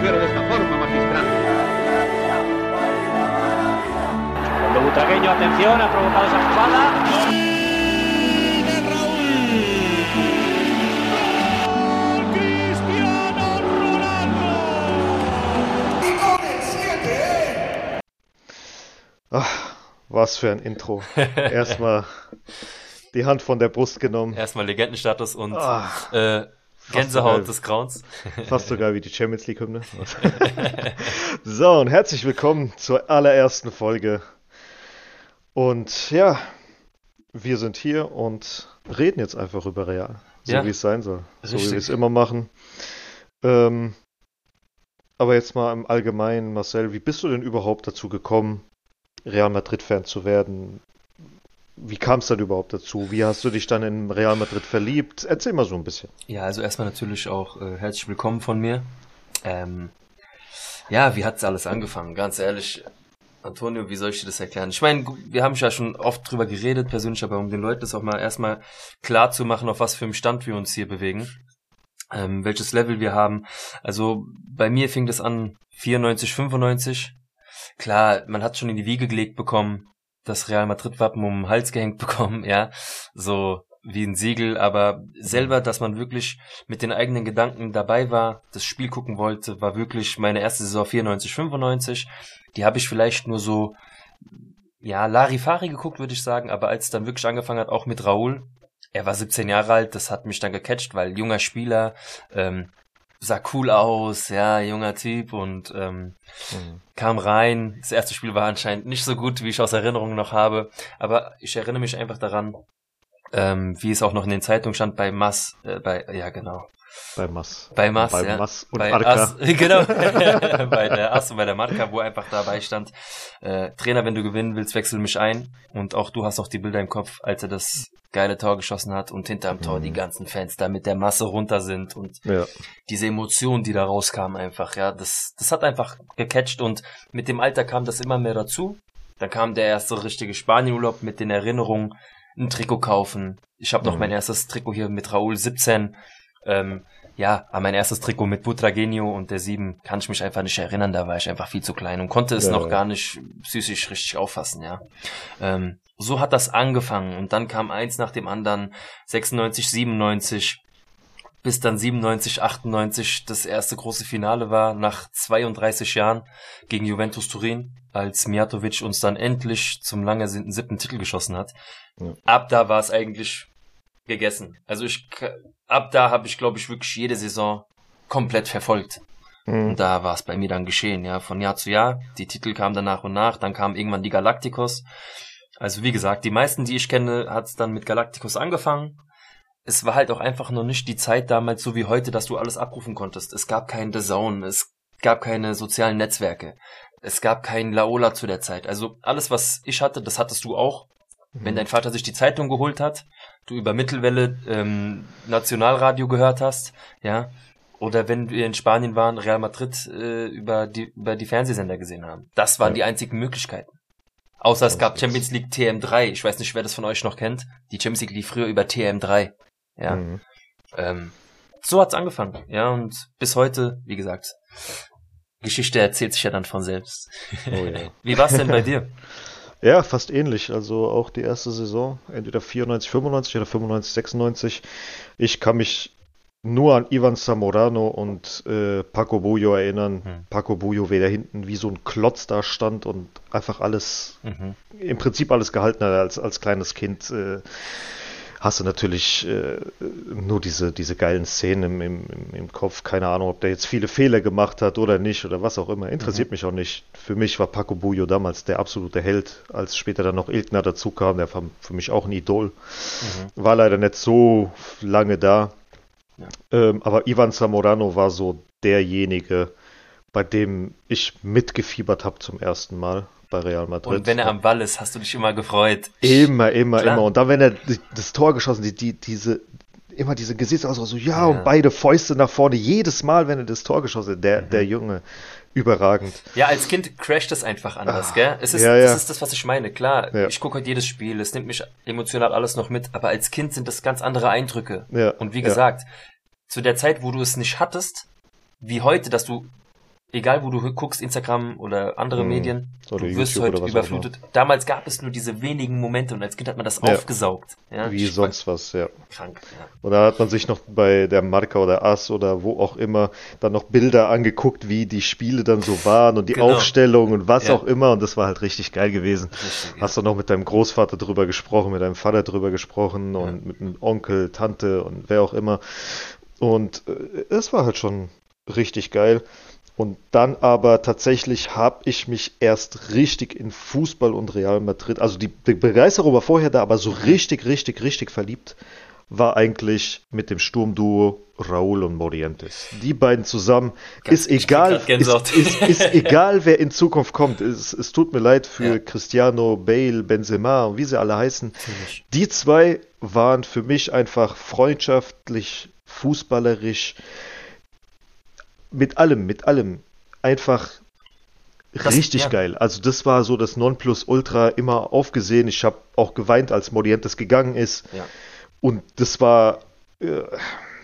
mujer de esta forma, magistral. Cuando Butragueño, atención, ha provocado esa jugada. Ach, was für ein Intro. Erstmal die Hand von der Brust genommen. Erstmal Legendenstatus und Ach, äh, Gänsehaut geil. des Grauens. Fast so geil wie die Champions League Hymne. so, und herzlich willkommen zur allerersten Folge. Und ja, wir sind hier und reden jetzt einfach über Real. So Ja. wie es sein soll. So wie wir es immer machen. Ähm, aber jetzt mal im Allgemeinen, Marcel, wie bist du denn überhaupt dazu gekommen, Real Madrid-Fan zu werden? Wie kam es dann überhaupt dazu? Wie hast du dich dann in Real Madrid verliebt? Erzähl mal so ein bisschen. Ja, also erstmal natürlich auch äh, herzlich willkommen von mir. Ähm, ja, wie hat's alles angefangen? Ganz ehrlich, Antonio, wie soll ich dir das erklären? Ich meine, wir haben ja schon oft drüber geredet, persönlich, aber um den Leuten das auch mal erstmal klar zu machen, auf was für einem Stand wir uns hier bewegen, ähm, welches Level wir haben. Also bei mir fing das an 94, 95. Klar, man hat schon in die Wiege gelegt bekommen, das Real Madrid-Wappen um den Hals gehängt bekommen, ja, so wie ein Siegel, aber selber, dass man wirklich mit den eigenen Gedanken dabei war, das Spiel gucken wollte, war wirklich meine erste Saison 94, 95. Die habe ich vielleicht nur so, ja, Larifari geguckt, würde ich sagen, aber als es dann wirklich angefangen hat, auch mit Raúl, er war 17 Jahre alt, das hat mich dann gecatcht, weil junger Spieler, ähm, sah cool aus, ja, junger Typ und ähm, kam rein. Das erste Spiel war anscheinend nicht so gut, wie ich aus Erinnerung noch habe. Aber ich erinnere mich einfach daran, ähm, wie es auch noch in den Zeitungen stand bei Mass, äh, bei, ja genau, Bei Mass. bei Mass, Bei ja. Mass und bei Arca. Ass, genau, bei der Ass und bei der Marca, wo einfach dabei stand, äh, Trainer, wenn du gewinnen willst, wechsel mich ein. Und auch du hast auch die Bilder im Kopf, als er das geile Tor geschossen hat und hinterm Tor Mhm. die ganzen Fans da mit der Masse runter sind und Ja. diese Emotionen, die da rauskamen einfach, ja, das, das hat einfach gecatcht und mit dem Alter kam das immer mehr dazu. Dann kam der erste richtige Spanienurlaub mit den Erinnerungen, ein Trikot kaufen. Ich habe noch Mhm. mein erstes Trikot hier mit Raúl 17. Ähm, ja, an mein erstes Trikot mit Butragenio und der 7 kann ich mich einfach nicht erinnern, da war ich einfach viel zu klein und konnte es Ja, noch gar nicht psychisch richtig auffassen, ja. Ähm, so hat das angefangen und dann kam eins nach dem anderen, 96, 97, bis dann 97, 98 das erste große Finale war, nach 32 Jahren gegen Juventus Turin, als Mijatovic uns dann endlich zum lange siebten Titel geschossen hat. Ja. Ab da war es eigentlich gegessen. Also ich, ab da habe ich, glaube ich, wirklich jede Saison komplett verfolgt. Mhm. Und da war es bei mir dann geschehen, ja, von Jahr zu Jahr. Die Titel kamen dann nach und nach, dann kamen irgendwann die Galacticos. Also wie gesagt, die meisten, die ich kenne, hat es dann mit Galacticos angefangen. Es war halt auch einfach noch nicht die Zeit damals so wie heute, dass du alles abrufen konntest. Es gab keinen The Zone, es gab keine sozialen Netzwerke. Es gab keinen Laola zu der Zeit. Also alles, was ich hatte, das hattest du auch. Wenn dein Vater sich die Zeitung geholt hat, du über Mittelwelle ähm, Nationalradio gehört hast, ja, oder wenn wir in Spanien waren, Real Madrid äh, über die über die Fernsehsender gesehen haben. Das waren Ja. die einzigen Möglichkeiten. Außer es gab Champions League TM3. Ich weiß nicht, wer das von euch noch kennt. Die Champions League lief früher über TM3. Ja. Mhm. Ähm, so hat's angefangen, ja, und bis heute, wie gesagt, Geschichte erzählt sich ja dann von selbst. Oh ja. Wie war's denn bei dir? Ja, fast ähnlich. Also auch die erste Saison, entweder 94, 95 oder 95, 96. Ich kann mich nur an Ivan Zamorano und äh, Paco Bullo erinnern. Hm. Paco Bullo, wer da hinten wie so ein Klotz da stand und einfach alles, Mhm. im Prinzip alles gehalten hat als, als kleines Kind. Äh, hast du natürlich äh, nur diese, diese geilen Szenen im, im, im- Kopf. Keine Ahnung, ob der jetzt viele Fehler gemacht hat oder nicht oder was auch immer. Interessiert mich auch nicht. Für mich war Paco Bullo damals der absolute Held, als später dann noch Ilkner dazu kam. Der war für mich auch ein Idol. Mhm. War leider nicht so lange da. Ja. Ähm, aber Ivan Zamorano war so derjenige, bei dem ich mitgefiebert habe zum ersten Mal bei Real Madrid. Und wenn er am Ball ist, hast du dich immer gefreut. Immer, immer, Klar. immer. Und dann, wenn er das Tor geschossen, die, die, diese, immer diese Gesichtsausdruck, so, ja, Ja. und beide Fäuste nach vorne, jedes Mal, wenn er das Tor geschossen hat, der, Mhm. der Junge, überragend. Ja, als Kind crasht es einfach anders, Ah, gell? Es ist, ja, ja. Das ist das, was ich meine. Klar, Ja. ich gucke heute jedes Spiel, es nimmt mich emotional alles noch mit, aber als Kind sind das ganz andere Eindrücke. Ja, Und wie gesagt, zu der Zeit, wo du es nicht hattest, wie heute, dass du egal wo du guckst, Instagram oder andere Mhm. Medien, Oder du wirst YouTube heute überflutet. Damals gab es nur diese wenigen Momente und als Kind hat man das Ja. aufgesaugt. Ja, Wie sonst was, ja. Krank, ja. Oder hat man sich noch bei der Marca oder Ass oder wo auch immer dann noch Bilder angeguckt, wie die Spiele dann so waren und die Genau. Aufstellung und was Ja. auch immer und das war halt richtig geil gewesen. Richtig. Hast du noch mit deinem Großvater drüber gesprochen, mit deinem Vater drüber gesprochen und mit einem Onkel, Tante und wer auch immer. Und äh, es war halt schon richtig geil. Und dann aber tatsächlich habe ich mich erst richtig in Fußball und Real Madrid, also die Be- Begeisterung war vorher da, aber so richtig, richtig, richtig verliebt war eigentlich mit dem Sturmduo Raúl und Morientes. Die beiden zusammen ist ich egal, ist, ist, ist egal, wer in Zukunft kommt. Es, es tut mir leid für Ja. Cristiano, Bale, Benzema und wie sie alle heißen. Natürlich. Die zwei waren für mich einfach freundschaftlich, fußballerisch, mit allem, mit allem einfach Das- richtig ja. geil. Also das war so das Nonplusultra immer aufgesehen. Ich habe auch geweint, als Morientes gegangen ist. Ja. Und das war äh,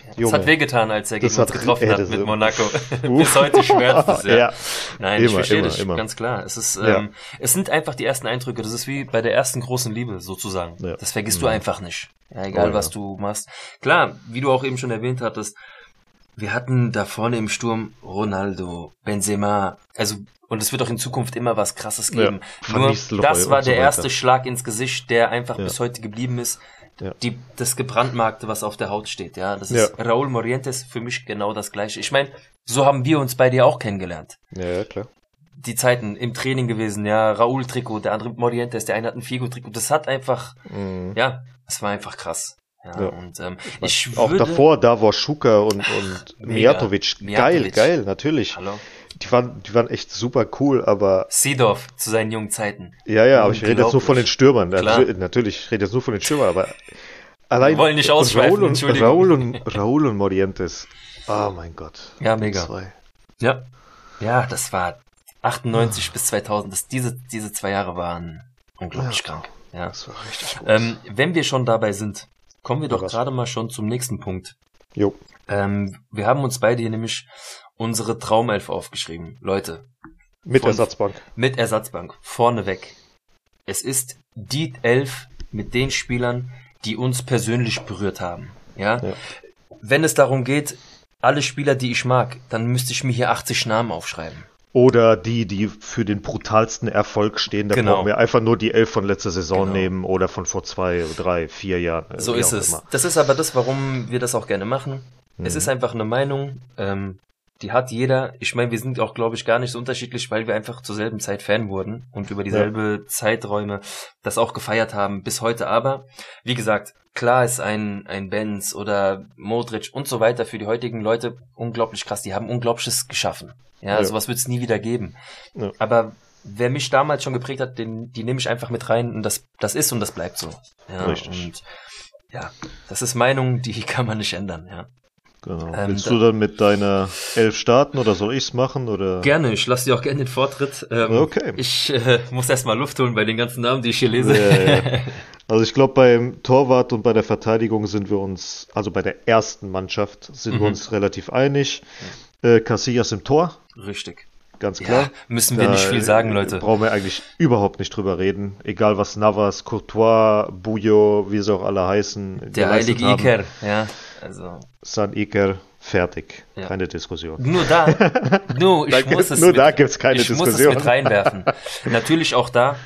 Es Junge. hat wehgetan, als er gegen Das uns hat- getroffen hat das- mit Monaco. Bis heute schmerzt es, ja. ja. Nein, ich Immer, verstehe immer, dich, immer. ganz klar. Es ist, Ja. ähm, es sind einfach die ersten Eindrücke. Das ist wie bei der ersten großen Liebe, sozusagen. Ja. Das vergisst du Mhm. einfach nicht. Egal, Oh, was du machst. Klar, wie du auch eben schon erwähnt hattest, wir hatten da vorne im Sturm Ronaldo, Benzema, also, und es wird auch in Zukunft immer was krasses Ja, geben. Van Nur, das war so der weiter. erste Schlag ins Gesicht, der einfach Ja. bis heute geblieben ist. Ja. Die, das gebrandmarkte, was auf der Haut steht, ja. Das ist Ja. Raúl Morientes für mich genau das gleiche. Ich meine, so haben wir uns bei dir auch kennengelernt Ja, ja, klar. die Zeiten im Training gewesen, ja, Raúl Trikot, der andere Morientes, der eine hat ein Figo Trikot, das hat einfach, Mhm. ja, es war einfach krass. Ja, Ja. und ähm, ich Auch würde, davor, Davor Schuka und, und. Mijatovic. Geil, geil, natürlich. Hallo, Die waren, die waren echt super cool, aber Seedorf zu seinen jungen Zeiten. ja, ja, aber ich rede jetzt nur von den Stürmern. Klar. Natürlich, ich rede jetzt nur von den Stürmern, aber allein Wir wollen nicht und ausschweifen, Raúl und. Raúl und Raúl und Morientes. Oh mein Gott. Ja, mega. Zwei. Ja, ja, das war 98 bis 2000. Das, diese diese zwei Jahre waren unglaublich Ja. krank. Ja. Das war richtig gut. Ähm, wenn wir schon dabei sind, kommen wir doch was? gerade mal schon zum nächsten Punkt. jo. Ähm, wir haben uns beide hier nämlich unsere Traumelf aufgeschrieben. Leute, Mit von- Ersatzbank. mit Ersatzbank vorneweg. Es ist die Elf mit den Spielern, die uns persönlich berührt haben. Ja? Ja. Wenn es darum geht, alle Spieler, die ich mag, dann müsste ich mir hier 80 Namen aufschreiben. Oder die, die für den brutalsten Erfolg stehen. Da Genau. brauchen wir einfach nur die elf von letzter Saison Genau. nehmen oder von vor zwei, drei, vier Jahren. äh, So ist es. immer. Das ist aber das, warum wir das auch gerne machen. Es Mhm. ist einfach eine Meinung, ähm, die hat jeder. Ich meine, wir sind auch, glaube ich, gar nicht so unterschiedlich, weil wir einfach zur selben Zeit Fan wurden und über dieselbe Zeiträume das auch gefeiert haben bis heute. Aber, wie gesagt, klar ist ein, ein Benz oder Modric und so weiter für die heutigen Leute unglaublich krass. Die haben Unglaubliches geschaffen. Ja, Ja. sowas wird es nie wieder geben. Ja. Aber wer mich damals schon geprägt hat, den, die nehme ich einfach mit rein und das, das ist und das bleibt so. Ja, Richtig. Und ja, das ist Meinung, die kann man nicht ändern, ja. Genau. Ähm, Willst du dann mit deiner elf starten oder soll ich's machen? Oder? Gerne, ich lasse dir auch gerne den Vortritt. Ähm, Okay. Ich äh, muss erstmal Luft holen bei den ganzen Namen, die ich hier lese. Ja, ja. Also ich glaube, beim Torwart und bei der Verteidigung sind wir uns, also bei der ersten Mannschaft, sind Mhm. wir uns relativ einig. Äh, Casillas im Tor, Richtig. ganz Ja, klar. müssen wir Da, nicht viel sagen, äh, Leute. Brauchen wir eigentlich überhaupt nicht drüber reden. Egal was Navas, Courtois, Bujo, wie sie auch alle heißen. Der heilige. Iker, ja. Also, San Iker, fertig. Ja. Keine Diskussion. nur da, nur, ich Da muss gibt's- es nur mit, da gibt's keine ich muss es Diskussion. mit reinwerfen. Natürlich auch da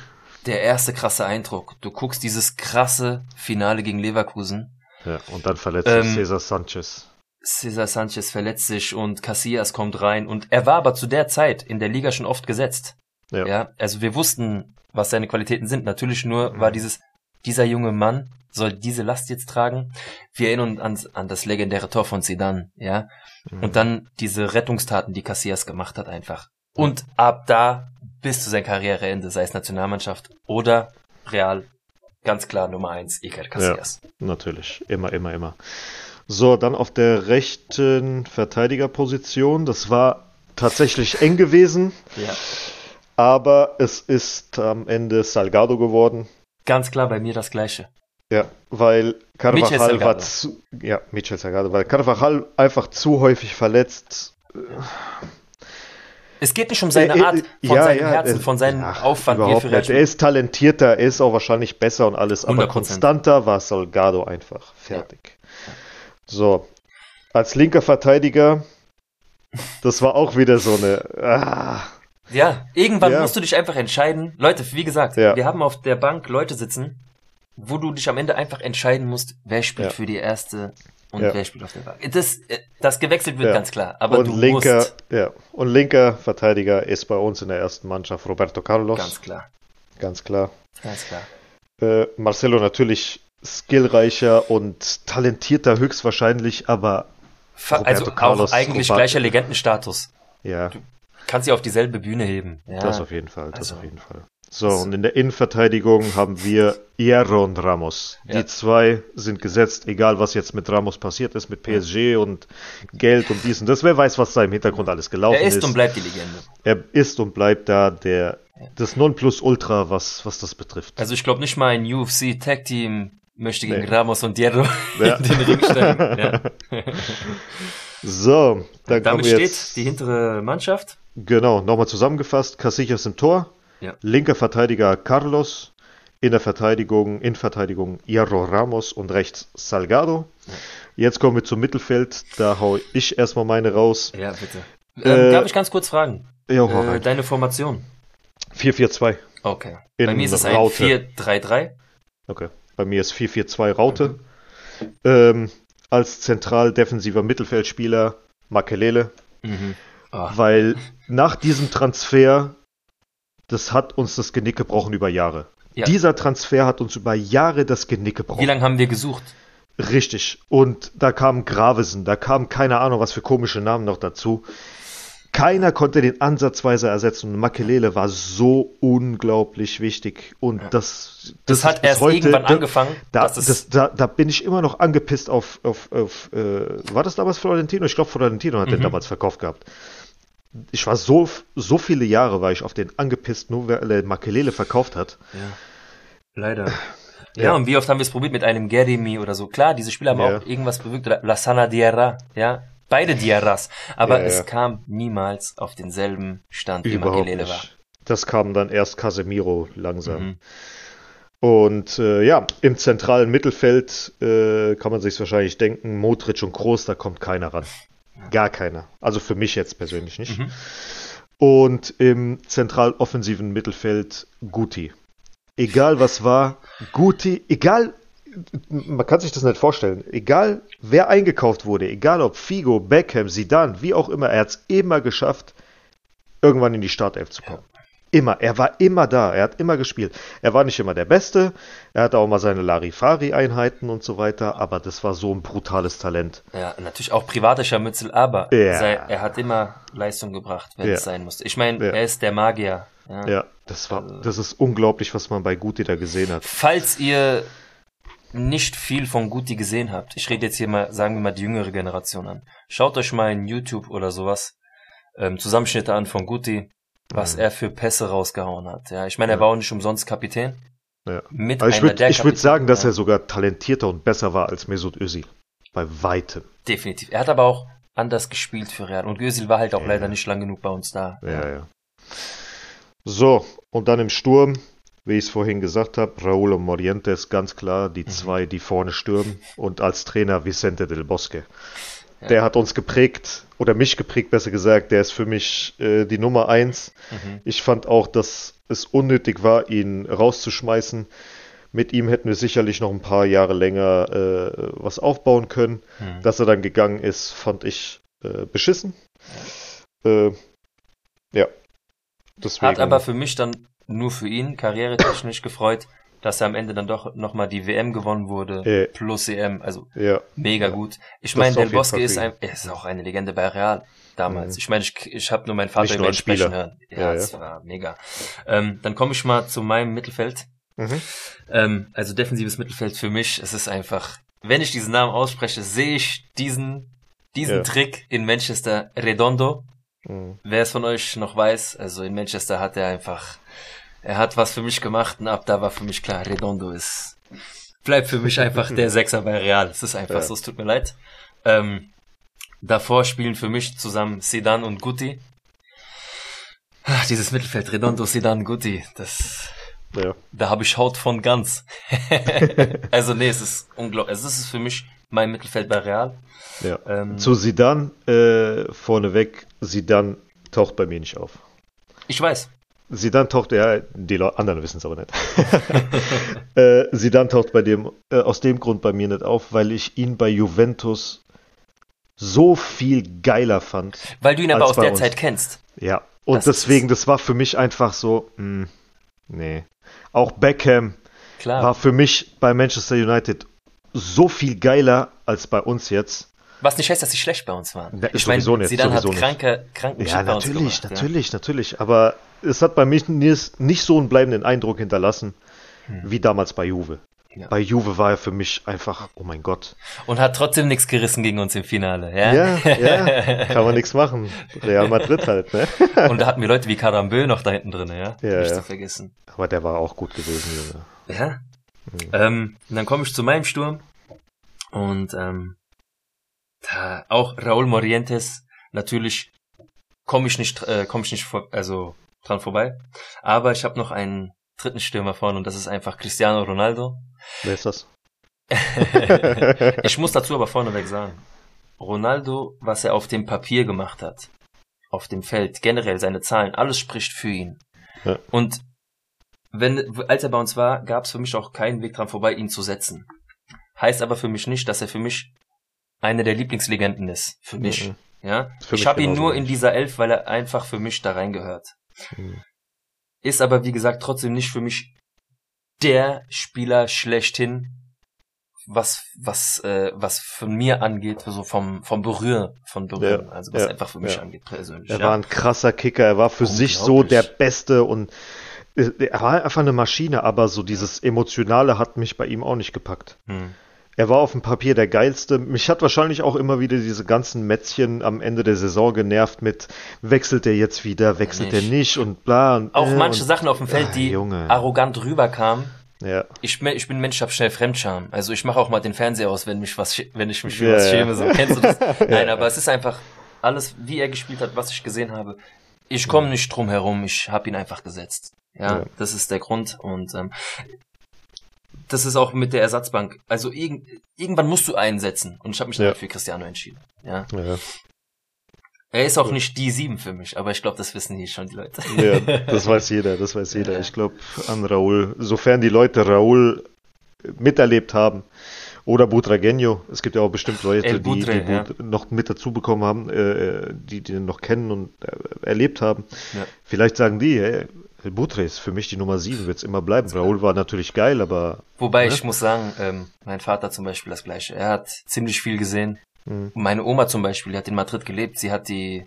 der erste krasse Eindruck. Du guckst dieses krasse Finale gegen Leverkusen. Ja, und dann verletzt Ähm, sich Cesar Sanchez. Cesar Sanchez verletzt sich und Casillas kommt rein und er war aber zu der Zeit in der Liga schon oft gesetzt. Ja. Ja, also wir wussten, was seine Qualitäten sind. Natürlich nur Mhm. war dieses, dieser junge Mann soll diese Last jetzt tragen. Wir erinnern uns an, an das legendäre Tor von Zidane, ja. Mhm. Und dann diese Rettungstaten, die Casillas gemacht hat einfach. Und ab da bis zu seinem Karriereende, sei es Nationalmannschaft oder Real, ganz klar Nummer eins, Iker Casillas. Natürlich, immer, immer, immer. So, dann auf der rechten Verteidigerposition. Das war tatsächlich eng gewesen, Ja. aber es ist am Ende Salgado geworden. Ganz klar bei mir das Gleiche. Ja, weil Carvajal war zu, ja, Michel Salgado, weil Carvajal einfach zu häufig verletzt. Es geht nicht um seine Äh, äh, Art, von ja, seinem ja, Herzen, äh, von seinem ach, Aufwand, er überhaupt nicht. Er ist talentierter, er ist auch wahrscheinlich besser und alles, aber 100%. konstanter war Salgado einfach. Fertig. So. Als linker Verteidiger, das war auch wieder so eine. Ah, Ja, irgendwann Ja. musst du dich einfach entscheiden. Leute, wie gesagt, Ja. wir haben auf der Bank Leute sitzen, wo du dich am Ende einfach entscheiden musst, wer spielt Ja. für die erste und wer spielt auf der Bank. Das, äh, das gewechselt wird ganz klar, aber und du linker, musst ja. Und linker Verteidiger ist bei uns in der ersten Mannschaft Roberto Carlos. ganz klar, ganz klar. ganz klar. Äh, Marcelo natürlich skillreicher und talentierter höchstwahrscheinlich, aber Fa Roberto also Carlos, auch eigentlich Roberto- gleicher Legendenstatus. ja, Kannst sie auf dieselbe Bühne heben. Ja. das auf jeden Fall, das also- auf jeden Fall. So, und in der Innenverteidigung haben wir Hierro und Ramos. Ja. Die zwei sind gesetzt, egal was jetzt mit Ramos passiert ist, mit PSG und Geld und dies und das. Wer weiß, was da im Hintergrund alles gelaufen er ist ist. und bleibt die Legende. er ist und bleibt da der, das Nonplusultra, was, was das betrifft. Also ich glaube nicht mal ein UFC Tag Team möchte gegen Nee. Ramos und Hierro Ja. in den Ring steigen. Ja. So, dann kommen Damit wir steht jetzt. die hintere Mannschaft. Genau, nochmal zusammengefasst. Casillas im Tor. Ja. Linker Verteidiger Carlos. In der Verteidigung, in Verteidigung Hierro Ramos und rechts Salgado. Jetzt kommen wir zum Mittelfeld. Da hau ich erstmal meine raus. Ja, bitte. Äh, Ähm, darf ich ganz kurz fragen? Hau Äh, deine Formation. 4-4-2. Okay. In Bei mir ist es ein Raute. 4-3-3. Okay. Bei mir ist 4-4-2 Raute. Ähm, als zentral defensiver Mittelfeldspieler Makelele. Mhm. Ah, Weil nach diesem Transfer, das hat uns das Genick gebrochen über Jahre. Ja. Dieser Transfer hat uns über Jahre das Genick Wie gebrochen. lange haben wir gesucht? Richtig. Und da kam Gravesen, da kam keine Ahnung, was für komische Namen noch dazu. Keiner konnte den ansatzweise ersetzen und Makelele war so unglaublich wichtig. Und das, Das, ist hat erst heute- irgendwann da, angefangen. Da, das, da, da bin ich immer noch angepisst auf, auf, auf äh, war das damals Florentino? Ich glaube, Florentino hat den Mhm. damals verkauft gehabt. Ich war so, so viele Jahre war ich auf den angepisst, nur weil er Makelele verkauft hat. ja. Leider. Ja, Ja. und wie oft haben wir es probiert mit einem Gerimi oder so? Klar, diese Spieler haben Ja. auch irgendwas bewirkt. Oder Lassana Diarra, ja. Beide Diarras. Aber Ja, es kam niemals auf denselben Stand, wie Überhaupt Makelele war. nicht. Das kam dann erst Casemiro langsam. Mhm. Und äh, ja, im zentralen Mittelfeld äh, kann man sich wahrscheinlich denken, Modric und Groß, da kommt keiner ran. Gar keiner. Also für mich jetzt persönlich nicht. Mhm. Und im zentral offensiven Mittelfeld Guti. Egal was war, Guti, egal, man kann sich das nicht vorstellen, egal wer eingekauft wurde, egal ob Figo, Beckham, Zidane, wie auch immer, er hat es immer geschafft, irgendwann in die Startelf zu kommen. Immer, er war immer da, er hat immer gespielt. Er war nicht immer der Beste, er hatte auch mal seine Larifari-Einheiten und so weiter, aber das war so ein brutales Talent. Ja, natürlich auch privater Scharmützel, aber Ja. sei, er hat immer Leistung gebracht, wenn Ja. es sein musste. Ich meine, Ja. er ist der Magier. Ja. Ja, das war, das ist unglaublich, was man bei Guti da gesehen hat. Falls ihr nicht viel von Guti gesehen habt, ich rede jetzt hier mal, sagen wir mal, die jüngere Generation an. Schaut euch mal in YouTube oder sowas ähm, Zusammenschnitte an von Guti, was Mhm. er für Pässe rausgehauen hat. Ja, ich meine, er Ja. war auch nicht umsonst Kapitän. Ja. Mit Aber ich würde würd sagen, dass er sogar talentierter und besser war als Mesut Özil. Bei weitem. Definitiv. Er hat aber auch anders gespielt für Real. Und Özil war halt auch Ja. leider nicht lang genug bei uns da. Ja, ja. So, und dann im Sturm, wie ich es vorhin gesagt habe, Raúl und Morientes, ganz klar, die zwei, die vorne stürmen. Und als Trainer Vicente del Bosque. Ja. Der hat uns geprägt, oder mich geprägt, besser gesagt. Der ist für mich äh, die Nummer eins. Mhm. Ich fand auch, dass es unnötig war, ihn rauszuschmeißen. Mit ihm hätten wir sicherlich noch ein paar Jahre länger äh, was aufbauen können. Mhm. Dass er dann gegangen ist, fand ich äh, beschissen. Äh, ja. Deswegen, Hat aber für mich dann nur für ihn karrieretechnisch gefreut, dass er am Ende dann doch nochmal die WM gewonnen wurde, Äh. plus EM, also ja, mega gut. Ich Das meine, Del Bosque ist, ein, er ist auch eine Legende bei Real damals. Mhm. Ich meine, ich, ich habe nur meinen Vater über ihn sprechen Spieler. hören. Ja, Ja, das war mega. Ähm, dann komme ich mal zu meinem Mittelfeld. mhm. Ähm, also defensives Mittelfeld für mich, es ist einfach, wenn ich diesen Namen ausspreche, sehe ich diesen, diesen Ja. Trick in Manchester Redondo. Mhm. Wer es von euch noch weiß, also in Manchester hat er einfach, er hat was für mich gemacht und ab da war für mich klar, Redondo ist, bleibt für mich einfach der Sechser bei Real. Es ist einfach Ja. so, es tut mir leid. Ähm, davor spielen für mich zusammen Sedan und Guti. Ach, dieses Mittelfeld, Redondo, Sidan, Guti, das, Ja. da habe ich Haut von ganz. also nee, es ist unglaublich. Also, es ist für mich mein Mittelfeld bei Real. ja. Ähm, Zu Sidan äh, vorneweg, Sidan taucht bei mir nicht auf. ich weiß. Sidan taucht, ja, die anderen wissen es aber nicht. äh, Sidan taucht bei dem, äh, aus dem Grund bei mir nicht auf, weil ich ihn bei Juventus so viel geiler fand. Weil du ihn aber aus der uns. Zeit kennst. Ja, und Das deswegen, das war für mich einfach so, mh, nee. Auch Beckham Klar. war für mich bei Manchester United so viel geiler als bei uns jetzt. Was nicht heißt, dass sie schlecht bei uns waren. Ne, ich meine, nicht, Zidane hat sowieso nicht. kranke, kranken Ja, Shit bei uns natürlich, gemacht, natürlich, natürlich. Aber es hat bei mir nicht, so einen bleibenden Eindruck hinterlassen wie damals bei Juve. Hm. Ja. Bei Juve war er für mich einfach, oh mein Gott. Ja. Und hat trotzdem nichts gerissen gegen uns im Finale. Ja. Ja, ja, kann man nichts machen. Real Madrid halt, ne? Und da hatten wir Leute wie Karambö noch da hinten drin, ja. Ja, Nicht ja. zu vergessen. Aber der war auch gut gewesen, Junge. Ja. Ähm, und dann komme ich zu meinem Sturm. Und ähm, da auch Raúl Morientes, natürlich komme ich nicht, äh, komme ich nicht vor, also dran vorbei. Aber ich habe noch einen dritten Stürmer vorne und das ist einfach Cristiano Ronaldo. Wer ist das? ich muss dazu aber vorneweg sagen, Ronaldo, was er auf dem Papier gemacht hat, auf dem Feld, generell seine Zahlen, alles spricht für ihn. Ja. Und wenn, als er bei uns war, gab es für mich auch keinen Weg dran vorbei, ihn zu setzen. Heißt aber für mich nicht, dass er für mich eine der Lieblingslegenden ist. Für mich. Mhm. Ja. Für ich habe ihn nur in dieser Elf, weil er einfach für mich da reingehört. Mhm. Ist aber, wie gesagt, trotzdem nicht für mich der Spieler schlechthin, was, was, äh, was von mir angeht, so vom, vom Berühren, von Berühren, Ja, also was ja, einfach für mich ja. angeht, persönlich. Er war ein krasser Kicker, er war für sich so der Beste und äh, er war einfach eine Maschine, aber so dieses Emotionale hat mich bei ihm auch nicht gepackt. hm. Er war auf dem Papier der geilste. Mich hat wahrscheinlich auch immer wieder diese ganzen Mätzchen am Ende der Saison genervt mit wechselt er jetzt wieder, wechselt er Nicht. nicht und bla. Und, Auch äh, manche und, Sachen auf dem Feld, Ah, die Junge. arrogant rüberkamen. Ja, Ich, ich bin Mensch, ich hab schnell Fremdscham. Also ich mache auch mal den Fernseher aus, wenn mich was, wenn ich mich für Ja, was ja. schäme. So. Kennst du das? Nein, aber es ist einfach alles, wie er gespielt hat, was ich gesehen habe. Ich komme nicht drum herum. Ich habe ihn einfach gesetzt. Ja, Ja. das ist der Grund. Und ähm, das ist auch mit der Ersatzbank. Also irgend, irgendwann musst du einsetzen. Und ich habe mich Ja. dann für Cristiano entschieden. Ja, ja. er ist auch nicht die sieben für mich, aber ich glaube, das wissen hier schon die Leute. ja, das weiß jeder, das weiß jeder. Ich glaube an Raúl, sofern die Leute Raúl miterlebt haben oder Butragueño, es gibt ja auch bestimmt Leute, El die, Butre, die ja. Noch mit dazu bekommen haben, äh, die die ihn noch kennen und äh, erlebt haben. Ja. Vielleicht sagen die, hey, Butre ist für mich die Nummer 7, wird es immer bleiben. Raúl war natürlich geil, aber Wobei Ne? ich muss sagen, ähm, mein Vater zum Beispiel das gleiche. Er hat ziemlich viel gesehen. Mhm. Meine Oma zum Beispiel, die hat in Madrid gelebt. Sie hat die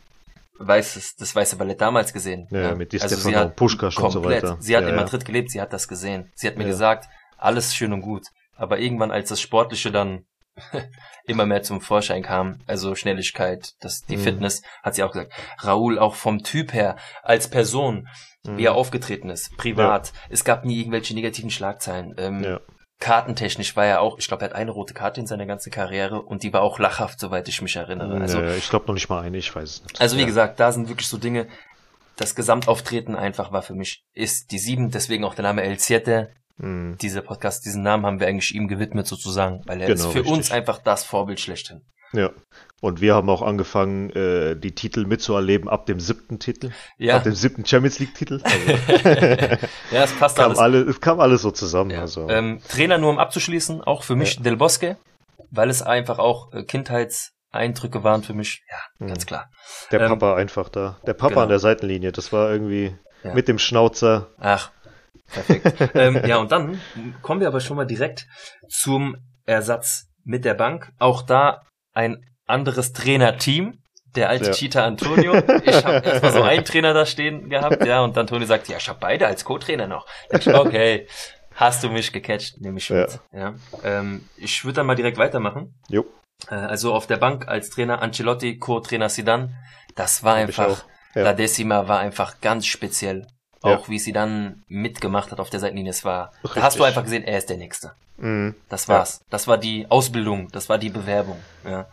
weißes, das weiße Ballett damals gesehen. Ja, mit Di also Stefano, sie hat Puschkas und so komplett. weiter. Sie hat Ja, in ja. Madrid gelebt, sie hat das gesehen. Sie hat mir Ja. gesagt, alles schön und gut. Aber irgendwann, als das Sportliche dann immer mehr zum Vorschein kam, also Schnelligkeit, das, die Mhm. Fitness, hat sie auch gesagt, Raoul auch vom Typ her, als Person, Mhm. wie er aufgetreten ist, privat. Es gab nie irgendwelche negativen Schlagzeilen. Ähm, ja. Kartentechnisch war er auch, ich glaube, er hat eine rote Karte in seiner ganzen Karriere und die war auch lachhaft, soweit ich mich erinnere. Also, ja, ich glaube noch nicht mal eine, ich weiß es nicht. also wie ja. gesagt, da sind wirklich so Dinge, das Gesamtauftreten einfach war für mich, ist die sieben, deswegen auch der Name El Siete. Mhm. Dieser Podcast, diesen Namen haben wir eigentlich ihm gewidmet sozusagen, weil er Genau, ist für richtig. uns einfach das Vorbild schlechthin. Ja. Und wir haben auch angefangen, äh, die Titel mitzuerleben ab dem siebten Titel, Ja, ab dem siebten Champions League Titel. Also, ja, es passt kam alles. alle, es kam alles so zusammen. Ja. Also, Ähm, Trainer nur um abzuschließen, auch für mich Del Bosque, weil es einfach auch äh, Kindheitseindrücke waren für mich. Ja, Mhm. ganz klar. der ähm, Papa einfach da. Der Papa genau. an der Seitenlinie, das war irgendwie Ja. mit dem Schnauzer. Ach, perfekt. ähm, ja, und dann kommen wir aber schon mal direkt zum Ersatz mit der Bank. Auch da ein anderes Trainerteam. Der alte Ja. Cheetah Antonio. Ich habe erstmal so einen Trainer da stehen gehabt, ja, und Antonio sagt, ja, ich habe beide als Co-Trainer noch. Ich, okay, hast du mich gecatcht, nehme ich mit. Ja. Ähm, ich würde dann mal direkt weitermachen. Jo. Äh, also auf der Bank als Trainer Ancelotti, Co-Trainer Sidan. Das war einfach, ja. La Decima war einfach ganz speziell. Ja. Auch wie sie dann mitgemacht hat auf der Seitenlinie. Es war, da Richtig. hast du einfach gesehen, er ist der Nächste. Mhm. Das war's. Das war die Ausbildung, das war die Bewerbung. Ja.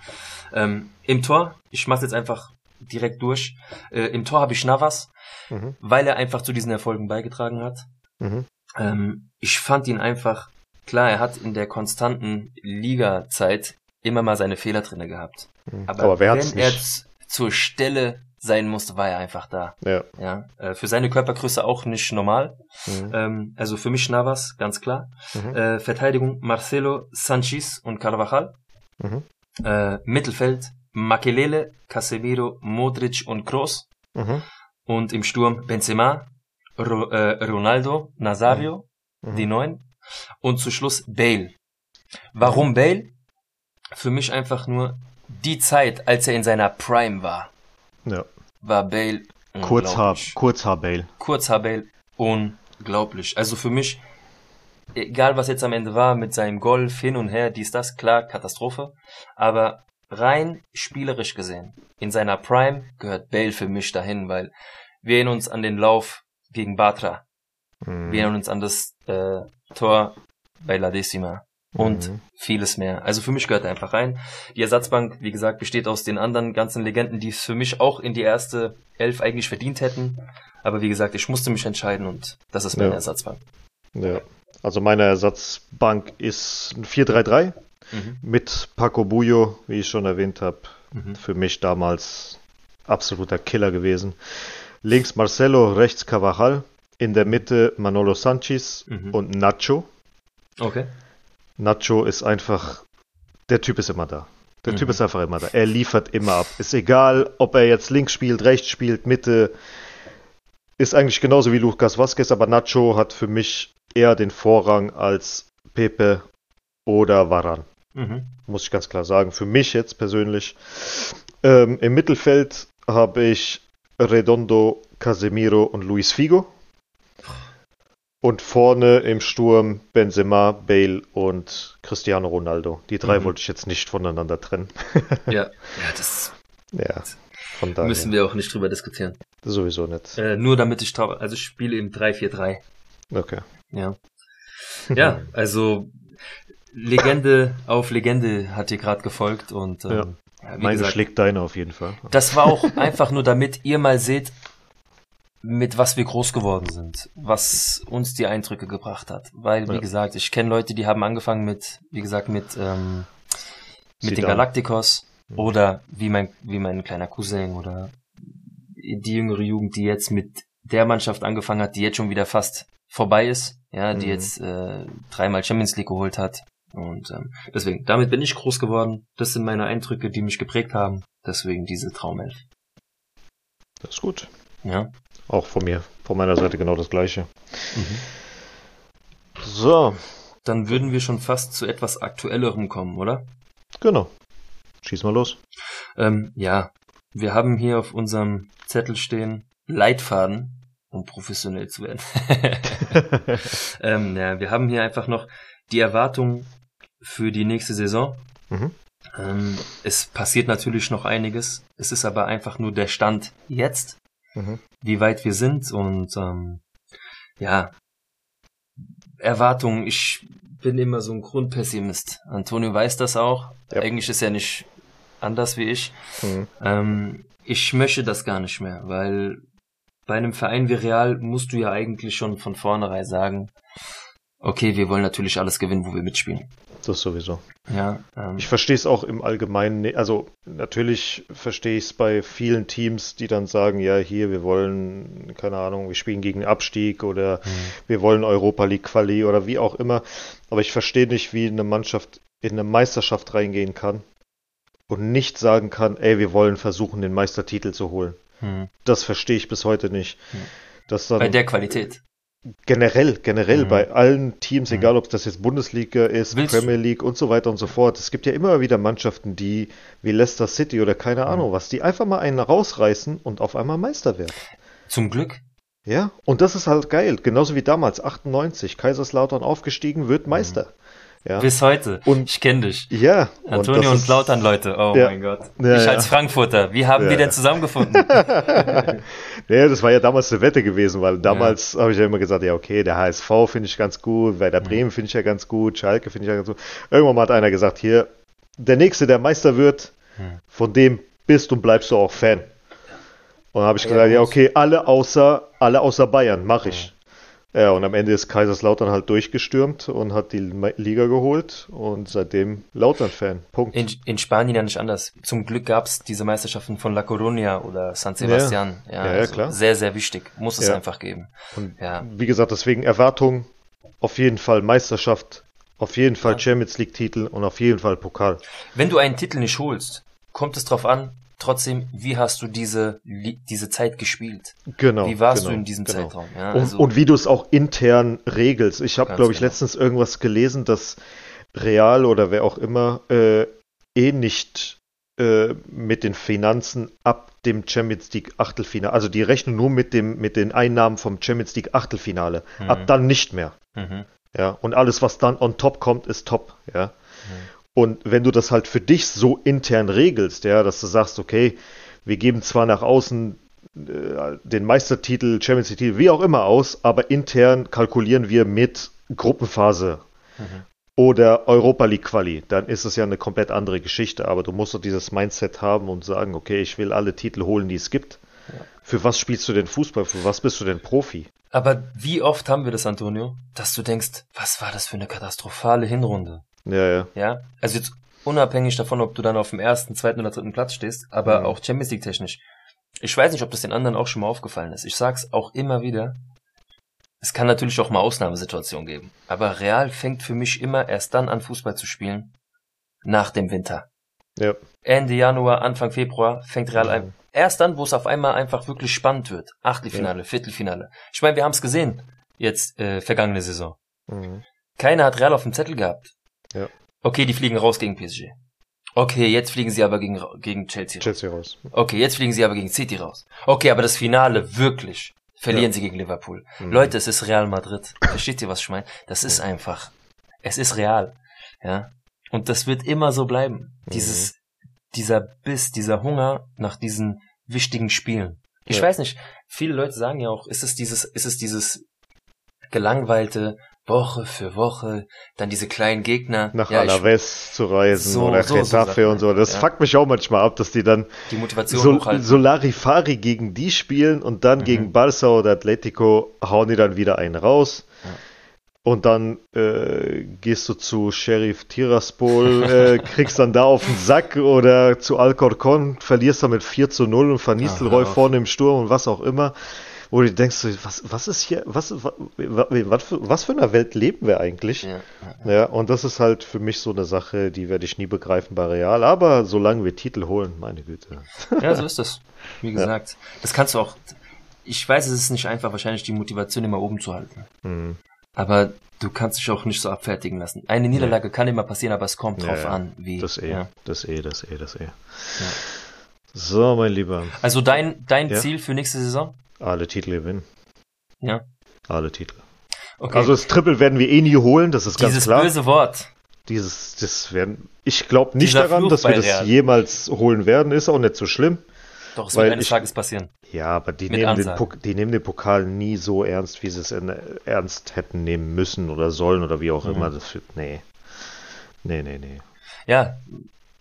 Ähm, Im Tor, ich mach's jetzt einfach direkt durch. Äh, Im Tor habe ich Navas. Mhm. weil er einfach zu diesen Erfolgen beigetragen hat. Mhm. Ähm, ich fand ihn einfach, klar, er hat in der konstanten Liga-Zeit immer mal seine Fehler drinne gehabt. Mhm. Aber, Aber wer hat's wenn er nicht? zur Stelle sein musste, war er einfach da. Ja. Ja, äh, für seine Körpergröße auch nicht normal. Mhm. Ähm, also für mich Navas, ganz klar. Mhm. Äh, Verteidigung Marcelo, Sanchez und Carvajal. Mhm. Äh, Mittelfeld Makelele, Casemiro, Modric und Kroos. Mhm. Und im Sturm Benzema, Ro äh, Ronaldo, Nazario, Mhm. die neun. Und zu Schluss Bale. Warum Bale? Für mich einfach nur die Zeit, als er in seiner Prime war, Ja. war Bale Kurzhaar. Kurzhaar Bale. Kurzhaar Bale, unglaublich. Also für mich, egal was jetzt am Ende war, mit seinem Golf hin und her, dies, das, klar, Katastrophe. Aber rein spielerisch gesehen, in seiner Prime gehört Bale für mich dahin, weil wir erinnern uns an den Lauf gegen Batra. Mhm. Wir erinnern uns an das äh, Tor bei La Decima und Mhm. vieles mehr. Also für mich gehört er einfach rein. Die Ersatzbank, wie gesagt, besteht aus den anderen ganzen Legenden, die es für mich auch in die erste Elf eigentlich verdient hätten. Aber wie gesagt, ich musste mich entscheiden und das ist meine Ja. Ersatzbank. Ja. Also meine Ersatzbank ist ein 4-3-3 Mhm. mit Paco Bullo, wie ich schon erwähnt habe. Mhm. Für mich damals absoluter Killer gewesen. Links Marcelo, rechts Carvajal, in der Mitte Manolo Sanchez Mhm. und Nacho. Okay. Nacho ist einfach, der Typ ist immer da. Der Typ Mhm. ist einfach immer da. Er liefert immer ab. Ist egal, ob er jetzt links spielt, rechts spielt, Mitte. Ist eigentlich genauso wie Lucas Vazquez, aber Nacho hat für mich eher den Vorrang als Pepe oder Varan. Mhm. Muss ich ganz klar sagen. Für mich jetzt persönlich. Ähm, Im Mittelfeld habe ich Redondo, Casemiro und Luis Figo. Und vorne im Sturm Benzema, Bale und Cristiano Ronaldo. Die drei Mhm. wollte ich jetzt nicht voneinander trennen. Ja. ja, das ja, von daher. müssen wir auch nicht drüber diskutieren. Sowieso nicht. Äh, nur damit ich trau- also ich spiele im 3-4-3. Okay. Ja. Ja, also Legende auf Legende hat ihr gerade gefolgt und ähm, Ja. ja, Meine gesagt, schlägt deine auf jeden Fall. das war auch einfach nur, damit ihr mal seht, mit was wir groß geworden sind, was uns die Eindrücke gebracht hat. Weil, wie Ja. gesagt, ich kenne Leute, die haben angefangen mit, wie gesagt, mit, ähm, mit den Zidane. Galacticos Mhm. oder wie mein, wie mein kleiner Cousin oder die jüngere Jugend, die jetzt mit der Mannschaft angefangen hat, die jetzt schon wieder fast vorbei ist, ja, die Mhm. jetzt äh, dreimal Champions League geholt hat. Und ähm, deswegen, damit bin ich groß geworden. Das sind meine Eindrücke, die mich geprägt haben. Deswegen diese Traumelf. Das ist gut. Ja. Auch von mir. Von meiner Seite genau das gleiche. Mhm. So, Dann würden wir schon fast zu etwas Aktuellerem kommen, oder? genau. Schieß mal los. Ähm, ja, wir haben hier auf unserem Zettel stehen Leitfaden, um professionell zu werden. ähm, ja, wir haben hier einfach noch die Erwartungen für die nächste Saison. Mhm. Ähm, es passiert natürlich noch einiges. Es ist aber einfach nur der Stand jetzt, Mhm. wie weit wir sind und ähm, ja, Erwartungen. Ich bin immer so ein Grundpessimist. Antonio weiß das auch. Ja. Eigentlich ist er nicht anders wie ich. Mhm. Ähm, ich möchte das gar nicht mehr, weil bei einem Verein wie Real musst du ja eigentlich schon von vornherein sagen, okay, wir wollen natürlich alles gewinnen, wo wir mitspielen. Das sowieso. Ja, ähm, Ich verstehe es auch im Allgemeinen. ne- Also natürlich verstehe ich es bei vielen Teams, die dann sagen, ja, hier, wir wollen, keine Ahnung, wir spielen gegen Abstieg oder Mhm. wir wollen Europa League Quali oder wie auch immer. Aber ich verstehe nicht, wie eine Mannschaft in eine Meisterschaft reingehen kann und nicht sagen kann, ey, wir wollen versuchen, den Meistertitel zu holen. hm. Das verstehe ich bis heute nicht. Hm. Dass dann bei der Qualität. Generell, generell Mhm. bei allen Teams, Mhm. egal ob das jetzt Bundesliga ist, Willst- Premier League und so weiter und so fort. Es gibt ja immer wieder Mannschaften, die wie Leicester City oder keine Mhm. Ahnung was, die einfach mal einen rausreißen und auf einmal Meister werden. Zum Glück. Ja, und das ist halt geil. Genauso wie damals, 98, Kaiserslautern aufgestiegen, wird Meister. Ja, Bis heute. Und- ich kenne dich. ja. Antonio und, ist- Lautern, Leute. Oh Ja. mein Gott. Ja, ich als Frankfurter. Wie haben wir denn zusammengefunden? Ja, das war ja damals eine Wette gewesen, weil damals habe ich ja immer gesagt, ja okay, der HSV finde ich ganz gut, Werder Bremen finde ich ja ganz gut, Schalke finde ich ja ganz gut. Irgendwann mal hat einer gesagt, hier, der Nächste, der Meister wird, von dem bist und bleibst du auch Fan. Und habe ich gesagt, ja, okay, alle außer, alle außer Bayern, mache ich. Ja, und am Ende ist Kaiserslautern halt durchgestürmt und hat die Liga geholt und seitdem Lautern-Fan. Punkt. In, in Spanien ja nicht anders. Zum Glück gab's diese Meisterschaften von La Coruña oder San Sebastian. Ja, Ja, ja, also klar. Sehr, sehr wichtig. Muss es Ja. einfach geben. Und Ja. wie gesagt, deswegen Erwartung, auf jeden Fall Meisterschaft, auf jeden Fall Ja. Champions League-Titel und auf jeden Fall Pokal. Wenn du einen Titel nicht holst, kommt es drauf an, trotzdem, wie hast du diese, diese Zeit gespielt? Genau. Wie warst genau, du in diesem genau. Zeitraum? Ja, Und, also, und wie du es auch intern regelst. Ich habe, glaube ich, genau. letztens irgendwas gelesen, dass Real oder wer auch immer äh, eh nicht äh, mit den Finanzen ab dem Champions League Achtelfinale, also die rechnen nur mit dem mit den Einnahmen vom Champions League Achtelfinale. Mhm. Ab dann nicht mehr. mhm. Ja, und alles, was dann on top kommt, ist top, ja. Mhm. Und wenn du das halt für dich so intern regelst, ja, dass du sagst, okay, wir geben zwar nach außen äh, den Meistertitel, Champions League Titel, wie auch immer aus, aber intern kalkulieren wir mit Gruppenphase Mhm. oder Europa League Quali, dann ist es ja eine komplett andere Geschichte, aber du musst doch dieses Mindset haben und sagen, okay, ich will alle Titel holen, die es gibt. Ja. Für was spielst du denn Fußball? Für was bist du denn Profi? Aber wie oft haben wir das, Antonio, dass du denkst, was war das für eine katastrophale Hinrunde? Ja, ja. Ja, also jetzt unabhängig davon, ob du dann auf dem ersten, zweiten oder dritten Platz stehst, aber Mhm. auch Champions League technisch. Ich weiß nicht, ob das den anderen auch schon mal aufgefallen ist. Ich sag's auch immer wieder. Es kann natürlich auch mal Ausnahmesituationen geben. Aber Real fängt für mich immer erst dann an, Fußball zu spielen, nach dem Winter. Ja. Ende Januar, Anfang Februar fängt Real Mhm. ein. Erst dann, wo es auf einmal einfach wirklich spannend wird. Achtelfinale, Viertelfinale. Ich meine, wir haben es gesehen, jetzt äh, vergangene Saison. Mhm. Keiner hat Real auf dem Zettel gehabt. Ja. Okay, die fliegen raus gegen PSG. Okay, jetzt fliegen sie aber gegen, gegen Chelsea raus. Chelsea raus. Okay, jetzt fliegen sie aber gegen City raus. Okay, aber das Finale wirklich verlieren Ja. sie gegen Liverpool. Mhm. Leute, es ist Real Madrid. Versteht ihr, was ich meine? Das ist einfach. Es ist real. Ja. Und das wird immer so bleiben. Mhm. Dieses, dieser Biss, dieser Hunger nach diesen wichtigen Spielen. Ich Ja. weiß nicht, viele Leute sagen ja auch, ist es dieses, ist es dieses gelangweilte Woche für Woche, dann diese kleinen Gegner. nach ja, Alaves zu reisen So- oder so- so und so. Das ja. fuckt mich auch manchmal ab, dass die dann die Motivation Sol hochhalten. Solarifari gegen die spielen und dann Mhm. gegen Barca oder Atletico hauen die dann wieder einen raus. Ja. Und dann äh, gehst du zu Sheriff Tiraspol, äh, kriegst dann da auf den Sack oder zu Alcorcon, verlierst dann mit 4 zu 0 und Van Nistelrooy vorne im Sturm und was auch immer. Wo du denkst, was, was ist hier, was, was, was, für, was für eine Welt leben wir eigentlich? ja. Ja, und das ist halt für mich so eine Sache, die werde ich nie begreifen bei Real. Aber solange wir Titel holen, meine Güte. Ja, so ist das. Wie gesagt. Das kannst du auch. Ich weiß, es ist nicht einfach, wahrscheinlich die Motivation immer oben zu halten. Mhm. Aber du kannst dich auch nicht so abfertigen lassen. Eine Niederlage kann immer passieren, aber es kommt Ja, drauf ja. an, wie. Das eh, ja. das eh, das eh, das eh. So, mein Lieber, Also dein, dein Ja. Ziel für nächste Saison? Alle Titel gewinnen. Ja. Alle Titel. Okay. Also das Triple werden wir eh nie holen, das ist ganz Dieses klar. böse Wort. Dieses, das werden. Ich glaube nicht Dieser daran, Fluch dass wir das Real. jemals holen werden. Ist auch nicht so schlimm. Doch, es wird eines ich- Tages passieren. Ja, aber die nehmen, den die nehmen den Pokal nie so ernst, wie sie es in, ernst hätten nehmen müssen oder sollen oder wie auch Mhm. immer. Das wird, nee. Nee, nee, nee. Ja,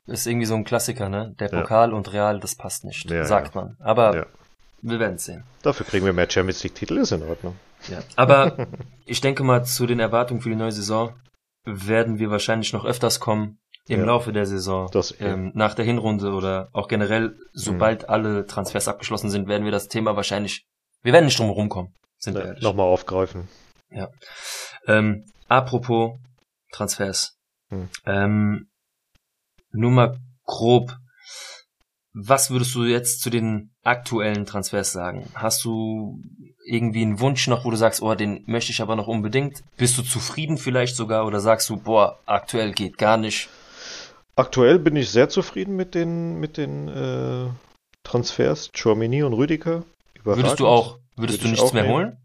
ist irgendwie so ein Klassiker, ne? Der Ja. Pokal und Real, das passt nicht, Ja, sagt man. Aber Ja. Wir werden es sehen. Dafür kriegen wir mehr Champions League-Titel, ist in Ordnung. Ja. Aber ich denke mal, zu den Erwartungen für die neue Saison werden wir wahrscheinlich noch öfters kommen im Ja. Laufe der Saison. Das eh. ähm, nach der Hinrunde oder auch generell, sobald alle Transfers abgeschlossen sind, werden wir das Thema wahrscheinlich, wir werden nicht drum herum kommen, sind wir Ja, ehrlich. Nochmal aufgreifen. Ähm, apropos Transfers. Hm. Ähm, nur mal grob, was würdest du jetzt zu den aktuellen Transfers sagen? Hast du irgendwie einen Wunsch noch, wo du sagst, oh, den möchte ich aber noch unbedingt? Bist du zufrieden vielleicht sogar oder sagst du, boah, aktuell geht gar nicht? Aktuell bin ich sehr zufrieden mit den, mit den äh, Transfers. Chouamini und Rüdiger. Würdest du auch, würdest Würde du ich nichts mehr nehmen. holen?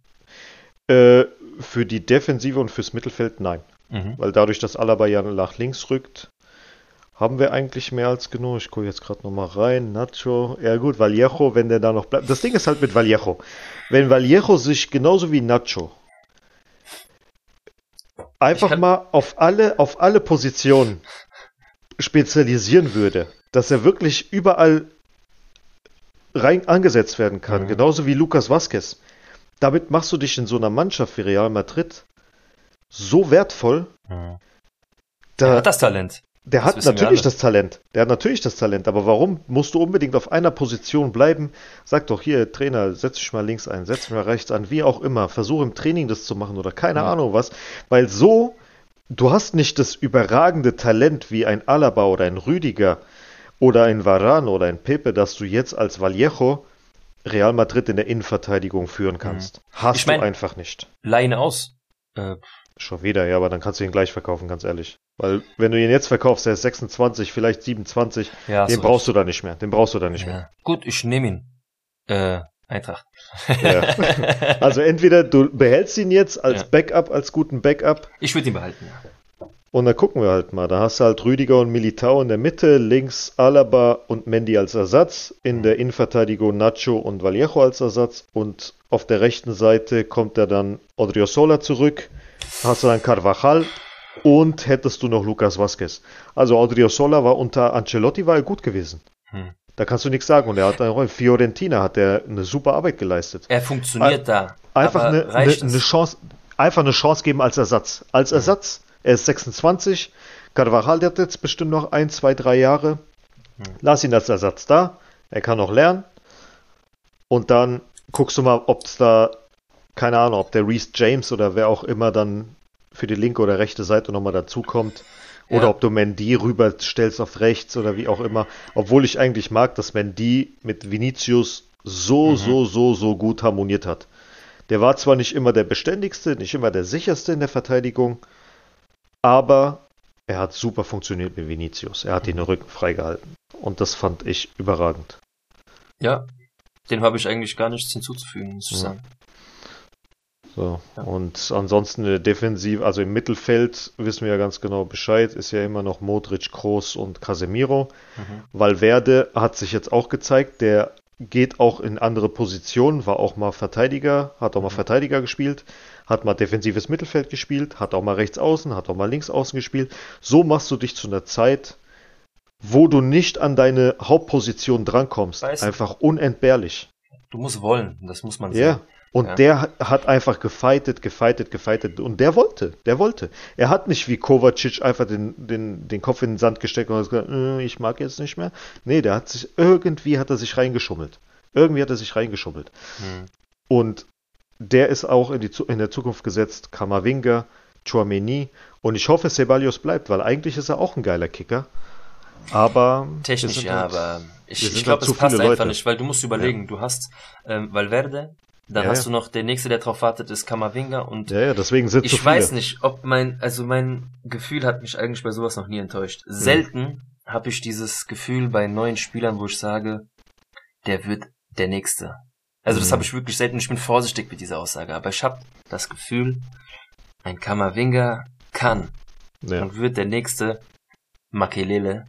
Äh, für die Defensive und fürs Mittelfeld nein. Mhm. Weil dadurch, dass Alaba ja nach links rückt, haben wir eigentlich mehr als genug. Ich gucke jetzt gerade nochmal rein. Nacho. Ja gut, Vallejo, wenn der da noch bleibt. Das Ding ist halt mit Vallejo. Wenn Vallejo sich genauso wie Nacho einfach mal auf alle, auf alle Positionen spezialisieren würde, dass er wirklich überall rein angesetzt werden kann, Mhm. genauso wie Lucas Vazquez. Damit machst du dich in so einer Mannschaft wie Real Madrid so wertvoll. Er Da, hat das Talent. Der das hat natürlich das Talent. Der hat natürlich das Talent. Aber warum musst du unbedingt auf einer Position bleiben? Sag doch hier, Trainer, setz dich mal links ein, setz dich mal rechts an, wie auch immer. Versuch im Training das zu machen oder keine Ja. Ahnung was. Weil so, du hast nicht das überragende Talent wie ein Alaba oder ein Rüdiger oder ein Varane oder ein Pepe, dass du jetzt als Vallejo Real Madrid in der Innenverteidigung führen kannst. Hast Mhm. Ich mein- du einfach nicht. Ihn aus. Äh, Schon wieder, ja, aber dann kannst du ihn gleich verkaufen, ganz ehrlich. Weil wenn du ihn jetzt verkaufst, der ist 26, vielleicht 27, ja, den brauchst du da nicht mehr. Den brauchst du da nicht mehr. ja. Gut, ich nehme ihn. Äh, Eintracht. Ja. Also entweder du behältst ihn jetzt als. Backup, als guten Backup ich würde ihn behalten, ja. und dann gucken wir halt mal. Da hast du halt Rüdiger und Militao in der Mitte, links Alaba und Mendy als Ersatz, in der Innenverteidigung Nacho und Vallejo als Ersatz und auf der rechten Seite kommt er dann Odriozola zurück, hast du dann Carvajal und hättest du noch Lucas Vazquez. Also Odriozola war unter Ancelotti war er gut gewesen. Hm. Da kannst du nichts sagen und er hat in Fiorentina hat er eine super Arbeit geleistet. Er funktioniert da. Einfach eine, eine, eine? Chance, einfach eine Chance geben als Ersatz. Als Ersatz, er ist 26, Carvajal der hat jetzt bestimmt noch ein, zwei, drei Jahre. Lass ihn als Ersatz da, er kann noch lernen. Und dann guckst du mal, ob es da, keine Ahnung, ob der Reese James oder wer auch immer dann für die linke oder rechte Seite nochmal dazukommt. Oder Ja. ob du Mendy rüberstellst auf rechts oder wie auch immer. Obwohl ich eigentlich mag, dass Mendy mit Vinicius so, Mhm. so, so, so gut harmoniert hat. Der war zwar nicht immer der beständigste, nicht immer der sicherste in der Verteidigung, aber er hat super funktioniert mit Vinicius. Er hat ihn den Rücken freigehalten. Und das fand ich überragend. Ja, dem habe ich eigentlich gar nichts hinzuzufügen, muss ich Ja. sagen. So. Ja. Und ansonsten Defensive, also im Mittelfeld wissen wir ja ganz genau Bescheid, ist ja immer noch Modric, Kroos und Casemiro. Mhm. Valverde hat sich jetzt auch gezeigt, der geht auch in andere Positionen, war auch mal Verteidiger, hat auch mal Verteidiger gespielt, hat mal defensives Mittelfeld gespielt, hat auch mal rechts außen, hat auch mal links außen gespielt. So machst du dich zu einer Zeit, wo du nicht an deine Hauptposition drankommst. Weiß. Einfach unentbehrlich. Du musst wollen, das muss man Ja. sagen. Und Ja. der hat einfach gefeitet, gefeitet, gefeitet. Und der wollte, der wollte. Er hat nicht wie Kovacic einfach den, den, den Kopf in den Sand gesteckt und hat gesagt, äh, ich mag jetzt nicht mehr. Nee, der hat sich, irgendwie hat er sich reingeschummelt. Irgendwie hat er sich reingeschummelt. Mhm. Und der ist auch in, die, in der Zukunft gesetzt. Kamavinga, Chouameni. Und ich hoffe, Ceballos bleibt, weil eigentlich ist er auch ein geiler Kicker. Aber. Technisch ja, halt- aber ich, ich glaube, halt zu es passt einfach Leute. nicht, weil du musst überlegen, du hast ähm, Valverde, dann Ja, hast ja. du noch der nächste, der drauf wartet, ist Kamavinga und Ja, ja, deswegen sind ich viele. weiß nicht, ob mein, also mein Gefühl hat mich eigentlich bei sowas noch nie enttäuscht. Hm. Selten habe ich dieses Gefühl bei neuen Spielern, wo ich sage, der wird der Nächste. Also das Mhm. habe ich wirklich selten. Ich bin vorsichtig mit dieser Aussage, aber ich habe das Gefühl, ein Kamavinga kann Ja. und wird der nächste Makelele,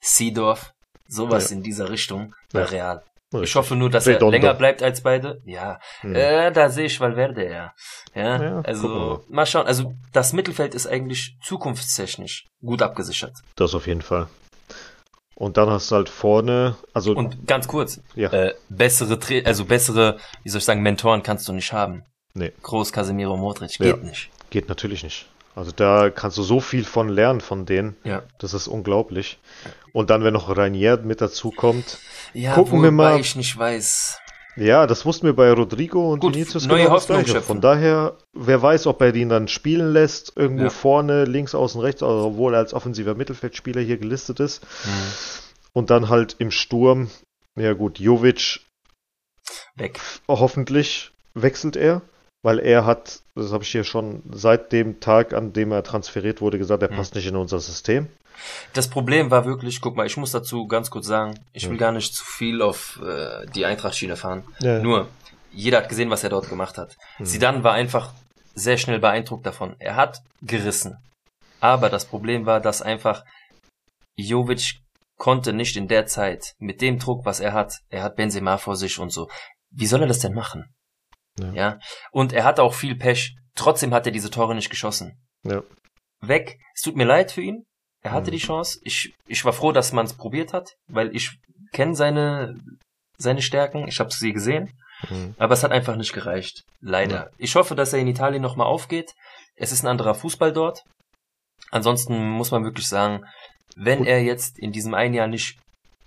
Seedorf, sowas Ja. in dieser Richtung bei Ja. Real. Ich hoffe nur, dass er Redondo. länger bleibt als beide. Ja, Hm. äh, da sehe ich Valverde, ja. Ja, Ja, also mal. mal schauen. Also das Mittelfeld ist eigentlich zukunftstechnisch gut abgesichert. Das auf jeden Fall. Und dann hast du halt vorne, also Und ganz kurz, ja, äh, bessere, Tra also bessere, wie soll ich sagen, Mentoren kannst du nicht haben. nee, Groß Casemiro Modric Ja. geht nicht. geht natürlich nicht. Also da kannst du so viel von lernen von denen. Ja. Das ist unglaublich. Und dann, wenn noch Rainier mit dazu kommt, Ja, Gucken wir mal. ich nicht weiß. ja, das wussten wir bei Rodrigo und Gut, Vinicius neue genau das Hoffnung schöpfen. Von daher, wer weiß, ob er ihn dann spielen lässt, irgendwo Ja. vorne, links, außen, rechts, also obwohl er als offensiver Mittelfeldspieler hier gelistet ist. Hm. Und dann halt im Sturm, ja gut, Jovic Weg. hoffentlich wechselt er, weil er hat, das habe ich hier schon seit dem Tag, an dem er transferiert wurde, gesagt, er Mhm. passt nicht in unser System. Das Problem war wirklich, guck mal, ich muss dazu ganz kurz sagen, ich will Hm. gar nicht zu viel auf äh, die Eintracht-Schiene fahren. Ja. Nur, jeder hat gesehen, was er dort gemacht hat. Hm. Zidane war einfach sehr schnell beeindruckt davon. Er hat gerissen. Aber das Problem war, dass einfach Jovic konnte nicht in der Zeit mit dem Druck, was er hat, er hat Benzema vor sich und so. Wie soll er das denn machen? Ja. Ja. Und er hatte auch viel Pech. Trotzdem hat er diese Tore nicht geschossen. Ja. Weg. Es tut mir leid für ihn. Er hatte Mhm. die Chance. Ich, ich war froh, dass man es probiert hat, weil ich kenne seine, seine Stärken. Ich habe sie gesehen. Mhm. Aber es hat einfach nicht gereicht. Leider. Ja. Ich hoffe, dass er in Italien nochmal aufgeht. Es ist ein anderer Fußball dort. Ansonsten muss man wirklich sagen, wenn er jetzt in diesem einen Jahr nicht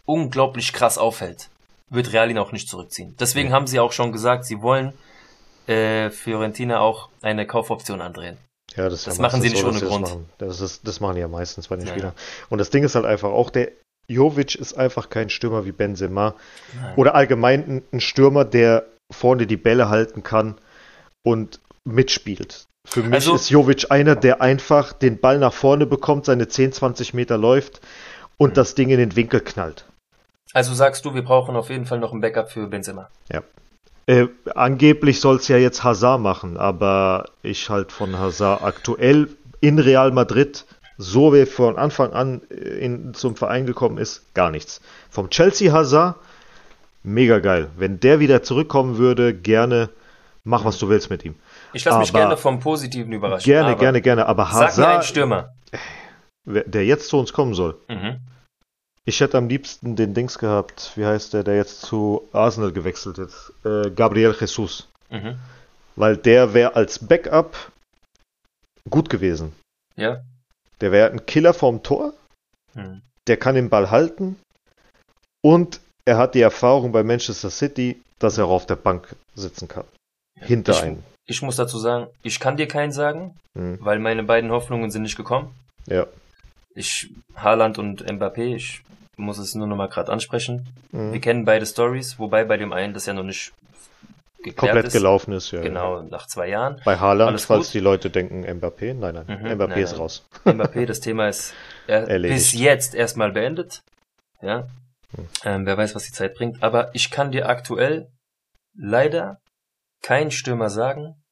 unglaublich krass auffällt, wird Real ihn auch nicht zurückziehen. Deswegen haben sie auch schon gesagt, sie wollen äh, Fiorentina auch eine Kaufoption andrehen. Ja, das, Das ja machen sie nicht so, ohne Grund. Das, machen. Das, ist, das machen die ja meistens bei den Ja, Spielern. Und das Ding ist halt einfach auch, der Jovic ist einfach kein Stürmer wie Benzema. Nein. Oder allgemein ein, Stürmer, der vorne die Bälle halten kann und mitspielt. Für mich Also- ist Jovic einer, der einfach den Ball nach vorne bekommt, seine 10, 20 Meter läuft und Mhm. das Ding in den Winkel knallt. Also sagst du, wir brauchen auf jeden Fall noch ein Backup für Benzema. Äh, angeblich soll es ja jetzt Hazard machen, aber ich halt von Hazard aktuell in Real Madrid, so wie er von Anfang an äh, in, zum Verein gekommen ist, gar nichts. Vom Chelsea Hazard, mega geil. Wenn der wieder zurückkommen würde, gerne mach, was du willst mit ihm. Ich lasse mich gerne vom Positiven überraschen. Gerne, gerne, gerne. Aber Sag mir einen Hazard, Stürmer. wer- der jetzt zu uns kommen soll. Mhm. Ich hätte am liebsten den Dings gehabt, wie heißt der, der jetzt zu Arsenal gewechselt ist? Äh, Gabriel Jesus. Mhm. Weil der wäre als Backup gut gewesen. Ja. Der wäre ein Killer vom Tor, Mhm. der kann den Ball halten und er hat die Erfahrung bei Manchester City, dass er auch auf der Bank sitzen kann. Hinter Ich- einem. Ich muss dazu sagen, ich kann dir keinen sagen, Hm. weil meine beiden Hoffnungen sind nicht gekommen. Ja. Ich, Haaland und Mbappé, ich muss es nur noch mal gerade ansprechen. Wir Hm. kennen beide Stories, wobei bei dem einen das ja noch nicht Komplett ist. gelaufen ist, ja. Genau, nach zwei Jahren. Bei Haaland, falls gut? die Leute denken Mbappé, nein, nein, Mhm, Mbappé nein, ist raus. Mbappé, das Thema ist bis jetzt erstmal beendet. Ja. Hm. Ähm, wer weiß, was die Zeit bringt. Aber ich kann dir aktuell leider keinen Stürmer sagen,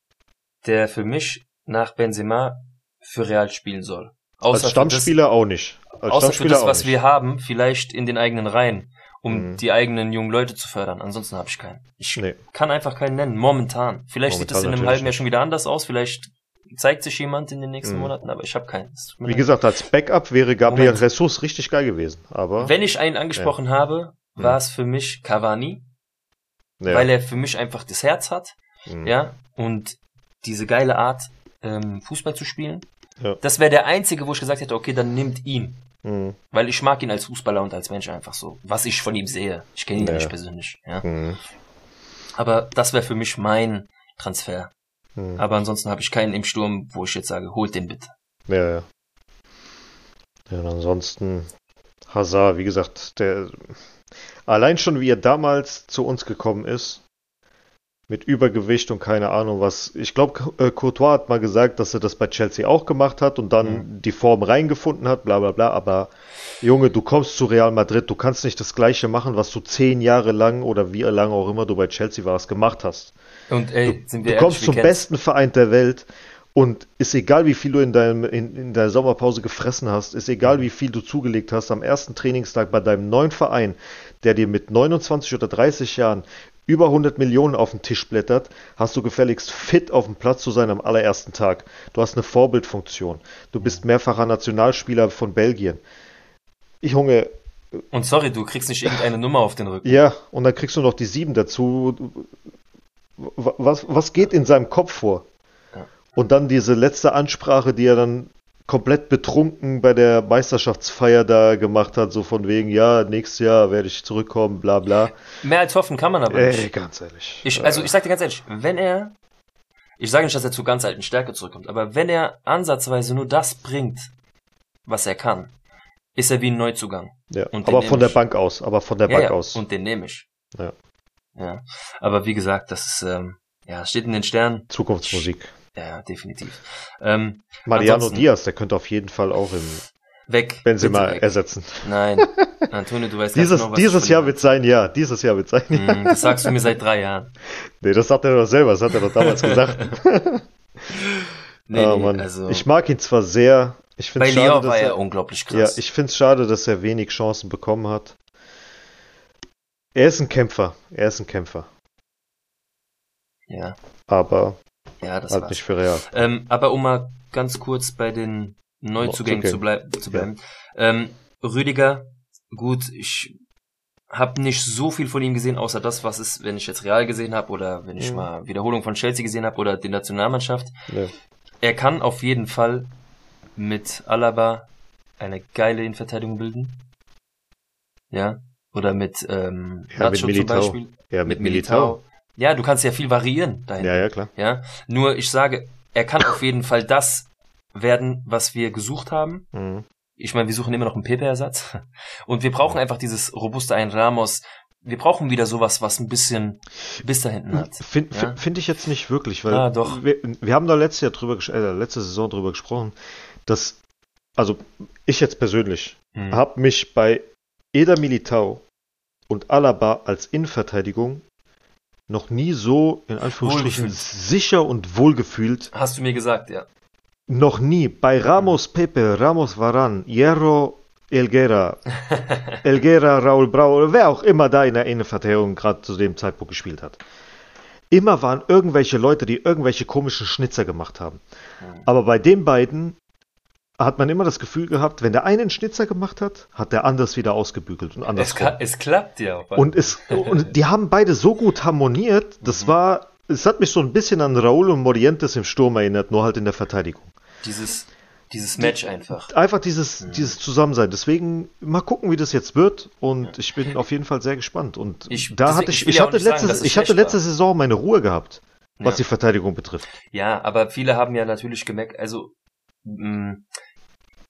der für mich nach Benzema für Real spielen soll. Außer Als Stammspieler auch nicht. Als das, außer für das was nicht. wir haben, vielleicht in den eigenen Reihen, um Mhm. die eigenen jungen Leute zu fördern. Ansonsten habe ich keinen. Ich Nee. kann einfach keinen nennen, momentan. Vielleicht sieht Momentan das in einem halben Jahr schon wieder anders aus, vielleicht zeigt sich jemand in den nächsten Mhm. Monaten, aber ich habe keinen. Wie gesagt, als Backup wäre Gabriel Moment. Jesus richtig geil gewesen. Aber Wenn ich einen angesprochen habe, Mhm. war es für mich Cavani, ja. weil er für mich einfach das Herz hat, Mhm. ja, und diese geile Art, ähm, Fußball zu spielen. Ja. Das wäre der einzige, wo ich gesagt hätte, okay, dann nimmt ihn. Mhm. Weil ich mag ihn als Fußballer und als Mensch einfach so. Was ich von ihm sehe. Ich kenne ihn ja nicht persönlich, ja. Mhm. Aber das wäre für mich mein Transfer. Mhm. Aber ansonsten habe ich keinen im Sturm, wo ich jetzt sage, holt den bitte. Ja, ja. Ja, und ansonsten Hazard, wie gesagt, der allein schon wie er damals zu uns gekommen ist, mit Übergewicht und keine Ahnung was. Ich glaube, äh, Courtois hat mal gesagt, dass er das bei Chelsea auch gemacht hat und dann Mhm. die Form reingefunden hat, bla bla bla. Aber Junge, du kommst zu Real Madrid, du kannst nicht das Gleiche machen, was du zehn Jahre lang oder wie lange auch immer du bei Chelsea warst, gemacht hast. Und ey, wir Du kommst zum besten Verein der Welt und ist egal, wie viel du in, deinem, in, in deiner Sommerpause gefressen hast, ist egal, wie viel du zugelegt hast am ersten Trainingstag bei deinem neuen Verein, der dir mit 29 oder 30 Jahren über 100 Millionen auf den Tisch blättert, hast du gefälligst fit auf dem Platz zu sein am allerersten Tag. Du hast eine Vorbildfunktion. Du bist mehrfacher Nationalspieler von Belgien. Ich Junge, Und sorry, du kriegst nicht irgendeine Nummer auf den Rücken. ja, und dann kriegst du noch die sieben dazu. Was, was geht in seinem Kopf vor? Und dann diese letzte Ansprache, die er dann komplett betrunken bei der Meisterschaftsfeier da gemacht hat, so von wegen, ja, nächstes Jahr werde ich zurückkommen, bla bla. Mehr als hoffen kann man aber Ey, nicht. ganz ehrlich. Ich, also ich sag dir ganz ehrlich, wenn er, ich sage nicht, dass er zu ganz alten Stärke zurückkommt, aber wenn er ansatzweise nur das bringt, was er kann, ist er wie ein Neuzugang. ja, aber von der. Bank aus, aber von der Ja, Bank ja, aus. und den nehme ich. Ja. Ja. Aber wie gesagt, das ist, ähm, ja, steht in den Sternen. Zukunftsmusik. Ja, definitiv. Ähm, Mariano Diaz, der könnte auf jeden Fall auch im weg. Benzema weg. ersetzen. Nein. Antonio, du weißt Dieses, genau, was dieses Jahr wird sein Jahr. Dieses Jahr wird sein Jahr. halte. Mm, Das sagst du mir seit drei Jahren. Nee, das sagt er doch selber, das hat er doch damals gesagt. Nee, nee, Mann. also Ich mag ihn zwar sehr. Ich finde bei es schade, dass war er er, unglaublich ja, krass. ich finde es schade, dass er wenig Chancen bekommen hat. Er ist ein Kämpfer. Er ist ein Kämpfer. ja, Aber ja, das halt war's. nicht für Real. Ähm, aber um mal ganz kurz bei den Neuzugängen Zugängen. zu, blei zu bleiben. Ähm, Rüdiger, gut, ich habe nicht so viel von ihm gesehen, außer das, was es, wenn ich jetzt Real gesehen habe oder wenn ich Mhm. mal Wiederholung von Chelsea gesehen habe oder die Nationalmannschaft. Ja. Er kann auf jeden Fall mit Alaba eine geile Innenverteidigung bilden. Ja. Oder mit ähm, Ja, mit Nacho zum Militao. Beispiel. Ja, Mit Militao. Ja, du kannst ja viel variieren dahin. Ja, ja, klar. Ja. Nur ich sage, er kann auf jeden Fall das werden, was wir gesucht haben. Mhm. Ich meine, wir suchen immer noch einen Pepe-Ersatz. Und wir brauchen einfach dieses robuste ein Ramos. Wir brauchen wieder sowas, was ein bisschen Biss da hinten hat. Finde Ja. find ich jetzt nicht wirklich, weil Ah, doch. Wir, wir haben da letztes Jahr drüber, äh, letzte Saison drüber gesprochen, dass, also ich jetzt persönlich, Hm. habe mich bei Eder Militao und Alaba als Innenverteidigung noch nie so, in Anführungsstrichen, Wohlgefühlt. sicher und wohlgefühlt. Hast du mir gesagt, ja. Noch nie. Bei Ramos Pepe, Ramos Varan, Hierro Elguera, Elguera, Raul Brau oder wer auch immer da in der Innenverteidigung gerade zu dem Zeitpunkt gespielt hat. Immer waren irgendwelche Leute, die irgendwelche komischen Schnitzer gemacht haben. Hm. Aber bei den beiden hat man immer das Gefühl gehabt, wenn der eine einen Schnitzer gemacht hat, hat der anders wieder ausgebügelt und Es, andersrum. ka- es klappt ja. Und, es, und die haben beide so gut harmoniert, das Mhm. war, es hat mich so ein bisschen an Raúl und Morientes im Sturm erinnert, nur halt in der Verteidigung. dieses, dieses Match einfach. Einfach dieses, Mhm. dieses Zusammensein. Deswegen mal gucken, wie das jetzt wird. Und ich bin auf jeden Fall sehr gespannt. Und Ich- da hatte ich ich, ja hatte sagen, letzte, es ich hatte letzte war. Saison meine Ruhe gehabt, was Ja. die Verteidigung betrifft. Ja, aber viele haben ja natürlich gemerkt, also mh,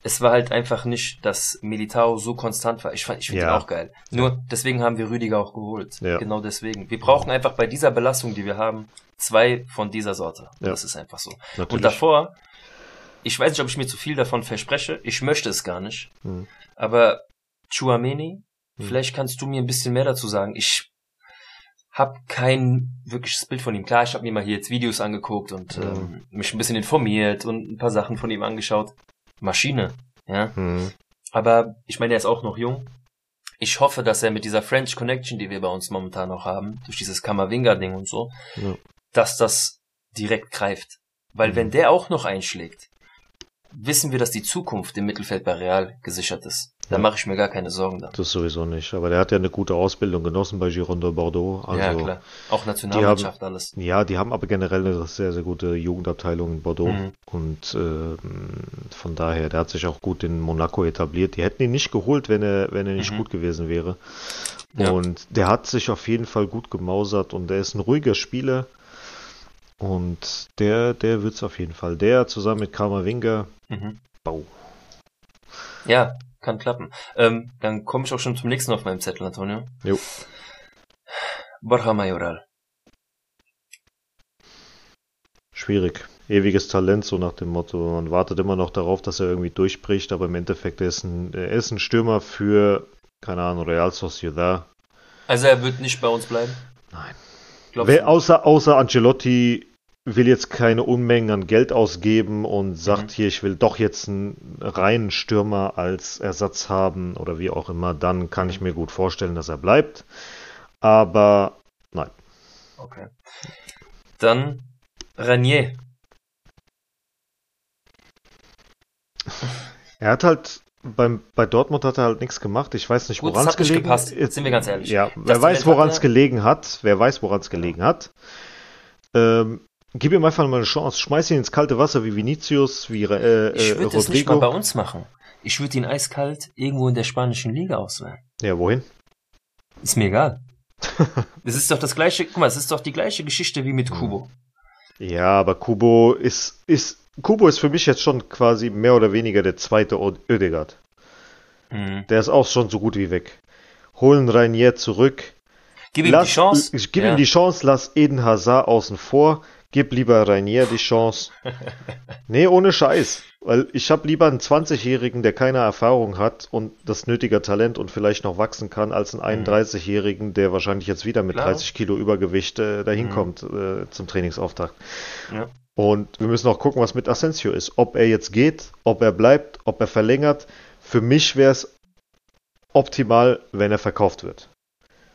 es war halt einfach nicht, dass Militao so konstant war. Ich fand, ich finde Ja. ihn auch geil. Nur deswegen haben wir Rüdiger auch geholt. Ja. Genau deswegen. Wir brauchen einfach bei dieser Belastung, die wir haben, zwei von dieser Sorte. Ja. Das ist einfach so. Natürlich. Und davor, ich weiß nicht, ob ich mir zu viel davon verspreche. Ich möchte es gar nicht. Hm. Aber Chuameni, Hm. vielleicht kannst du mir ein bisschen mehr dazu sagen. Ich habe kein wirkliches Bild von ihm. Klar, ich habe mir mal hier jetzt Videos angeguckt und ähm, mich ein bisschen informiert und ein paar Sachen von ihm angeschaut. Maschine, ja. Hm. Aber ich meine, er ist auch noch jung. Ich hoffe, dass er mit dieser French Connection, die wir bei uns momentan noch haben, durch dieses Kamavinga-Ding und so, Ja. dass das direkt greift. Weil Mhm. wenn der auch noch einschlägt, wissen wir, dass die Zukunft im Mittelfeld bei Real gesichert ist. Da mache ich mir gar keine Sorgen da. Das sowieso nicht. Aber der hat ja eine gute Ausbildung genossen bei Gironde Bordeaux. Also, ja, klar. Auch Nationalmannschaft, alles. Ja, die haben aber generell eine sehr, sehr gute Jugendabteilung in Bordeaux. Mhm. Und ähm, von daher, der hat sich auch gut in Monaco etabliert. Die hätten ihn nicht geholt, wenn er, wenn er nicht Mhm. gut gewesen wäre. Ja. Und der hat sich auf jeden Fall gut gemausert und der ist ein ruhiger Spieler. Und der, der wird es auf jeden Fall. Der zusammen mit Kamavinga, Mhm. Bau. Ja, kann klappen. Ähm, dann komme ich auch schon zum nächsten auf meinem Zettel, Antonio. Jo. Borja Mayoral. Schwierig. Ewiges Talent, so nach dem Motto. Man wartet immer noch darauf, dass er irgendwie durchbricht, aber im Endeffekt er ist ein, er ist ein Stürmer für, keine Ahnung, Real Sociedad. Also er wird nicht bei uns bleiben? Nein. Wer, außer, außer Ancelotti will jetzt keine Unmengen an Geld ausgeben und sagt Mhm. hier, ich will doch jetzt einen reinen Stürmer als Ersatz haben oder wie auch immer, dann kann ich mir gut vorstellen, dass er bleibt. Aber nein. Okay. Dann Ranier. Er hat halt beim, bei Dortmund hat er halt nichts gemacht. Ich weiß nicht, woran es hat gelegen gepasst, Jetzt- sind wir ganz ehrlich. Ja, Das wer weiß, woran hat es gelegen hat. Wer weiß, woran es gelegen hat. Ähm, gib ihm einfach mal eine Chance. Schmeiß ihn ins kalte Wasser wie Vinicius, wie äh, Ich äh, würde das nicht mal bei uns machen. Ich würde ihn eiskalt irgendwo in der spanischen Liga auswählen. Ja, wohin? Ist mir egal. Es ist doch das gleiche, guck mal, es ist doch die gleiche Geschichte wie mit Mhm. Kubo. Ja, aber Kubo ist, ist, Kubo ist für mich jetzt schon quasi mehr oder weniger der zweite Ö- Ödegaard. Mhm. Der ist auch schon so gut wie weg. Holen Rainier zurück. Gib ihm lass, die Chance. Ich gib Ja. ihm die Chance, lass Eden Hazard außen vor. Gib lieber Rainier die Chance. nee, ohne Scheiß. Weil ich habe lieber einen 20-Jährigen, der keine Erfahrung hat und das nötige Talent und vielleicht noch wachsen kann, als einen 31-Jährigen, der wahrscheinlich jetzt wieder mit Klar. 30 Kilo Übergewicht äh, dahin Mhm. kommt äh, zum Trainingsauftakt. Ja. Und wir müssen auch gucken, was mit Asensio ist. Ob er jetzt geht, ob er bleibt, ob er verlängert. Für mich wäre es optimal, wenn er verkauft wird.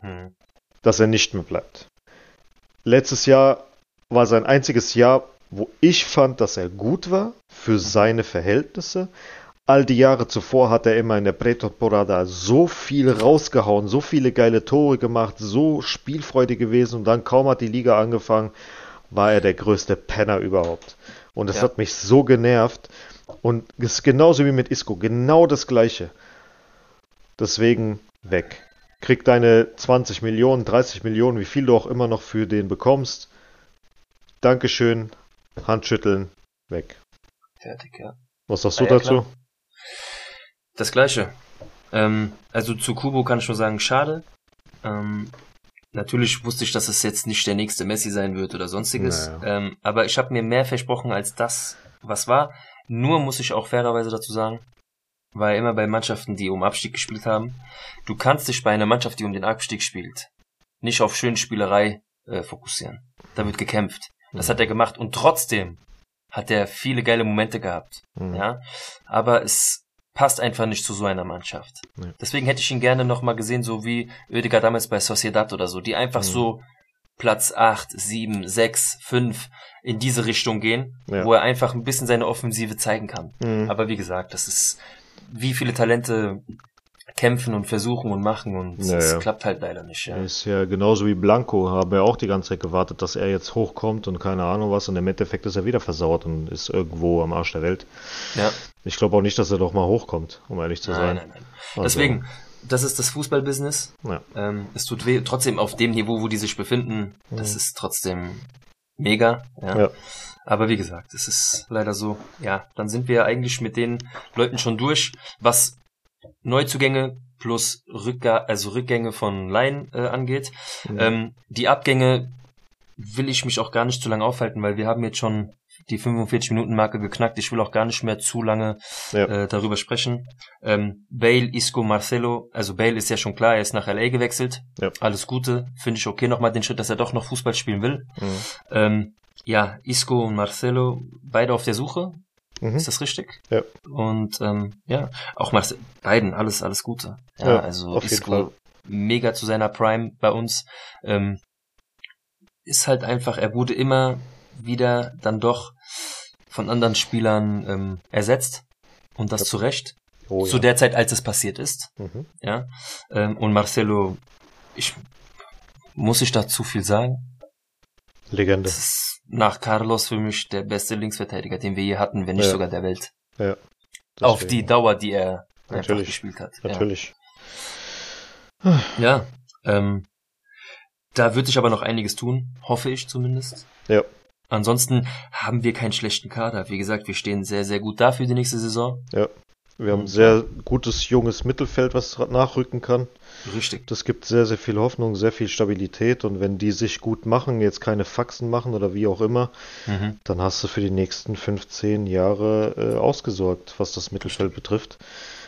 Mhm. Dass er nicht mehr bleibt. Letztes Jahr war sein einziges Jahr, wo ich fand, dass er gut war für seine Verhältnisse. all die Jahre zuvor hat er immer in der Pretemporada so viel rausgehauen, so viele geile Tore gemacht, so spielfreudig gewesen und dann kaum hat die Liga angefangen, war er der größte Penner überhaupt. Und das Ja. hat mich so genervt. Und es ist genauso wie mit Isco, genau das gleiche. Deswegen weg. Krieg deine 20 Millionen, 30 Millionen, wie viel du auch immer noch für den bekommst. Dankeschön, Handschütteln, weg. Fertig, ja. Was sagst du ja, dazu? klar. Das gleiche. Ähm, also zu Kubo kann ich nur sagen, schade. Ähm, natürlich wusste ich, dass es jetzt nicht der nächste Messi sein wird oder sonstiges. Naja. Ähm, aber ich habe mir mehr versprochen als das, was war. Nur muss ich auch fairerweise dazu sagen, war immer bei Mannschaften, die um Abstieg gespielt haben. Du kannst dich bei einer Mannschaft, die um den Abstieg spielt, nicht auf schöne Spielerei äh, fokussieren. Da wird gekämpft. Das hat er gemacht und trotzdem hat er viele geile Momente gehabt. Mhm. Ja, aber es passt einfach nicht zu so einer Mannschaft. Nee. Deswegen hätte ich ihn gerne nochmal gesehen, so wie Oedegaard damals bei Sociedad oder so, die einfach Mhm. so Platz 8, 7, 6, 5 in diese Richtung gehen, Ja. wo er einfach ein bisschen seine Offensive zeigen kann. Mhm. Aber wie gesagt, das ist, wie viele Talente kämpfen und versuchen und machen und Ja, es klappt halt leider nicht. Ja. Ist ja genauso wie Blanco, haben wir auch die ganze Zeit gewartet, dass er jetzt hochkommt und keine Ahnung was und im Endeffekt ist er wieder versaut und ist irgendwo am Arsch der Welt. ja. Ich glaube auch nicht, dass er doch mal hochkommt, um ehrlich zu sein. Nein, nein, nein. Also, Deswegen, das ist das Fußballbusiness. Ja. Ähm, es tut weh, trotzdem auf dem Niveau, wo die sich befinden, das Mhm. ist trotzdem mega. Ja. Ja. Aber wie gesagt, es ist leider so. Ja, dann sind wir eigentlich mit den Leuten schon durch, was Neuzugänge plus Rückga also Rückgänge von Laien äh, angeht. Mhm. Ähm, die Abgänge will ich mich auch gar nicht zu lange aufhalten, weil wir haben jetzt schon die 45-Minuten-Marke geknackt. Ich will auch gar nicht mehr zu lange Ja. äh, darüber sprechen. Ähm, Bale, Isco, Marcelo, also Bale ist ja schon klar, er ist nach LA gewechselt. Ja. Alles Gute, finde ich okay nochmal den Schritt, dass er doch noch Fußball spielen will. Mhm. Ähm, ja, Isco und Marcelo, beide auf der Suche, Mhm. ist das richtig? Ja. Und ähm, ja, auch Marcel, beiden, alles, alles Gute. Ja, Ja, also Isco mega zu seiner Prime bei uns. Ähm, ist halt einfach, er wurde immer wieder dann doch von anderen Spielern ähm, ersetzt. Und das Ja. zu Recht. Oh, Zu ja. der Zeit, als es passiert ist. Mhm. Ja. Ähm, und Marcelo, ich muss ich da zu viel sagen? Legende. Das ist nach Carlos für mich der beste Linksverteidiger, den wir je hatten, wenn nicht Ja. sogar der Welt. Ja. Auf Deswegen. die Dauer, die er Natürlich. gespielt hat. Natürlich. Ja, ja ähm, da wird sich aber noch einiges tun, hoffe ich zumindest. Ja. Ansonsten haben wir keinen schlechten Kader. Wie gesagt, wir stehen sehr, sehr gut da für die nächste Saison. Wir haben Und, sehr gutes junges Mittelfeld, was nachrücken kann. Richtig. Das gibt sehr, sehr viel Hoffnung, sehr viel Stabilität und wenn die sich gut machen, jetzt keine Faxen machen oder wie auch immer, Mhm. dann hast du für die nächsten 15 Jahre äh, ausgesorgt, was das Mittelfeld betrifft.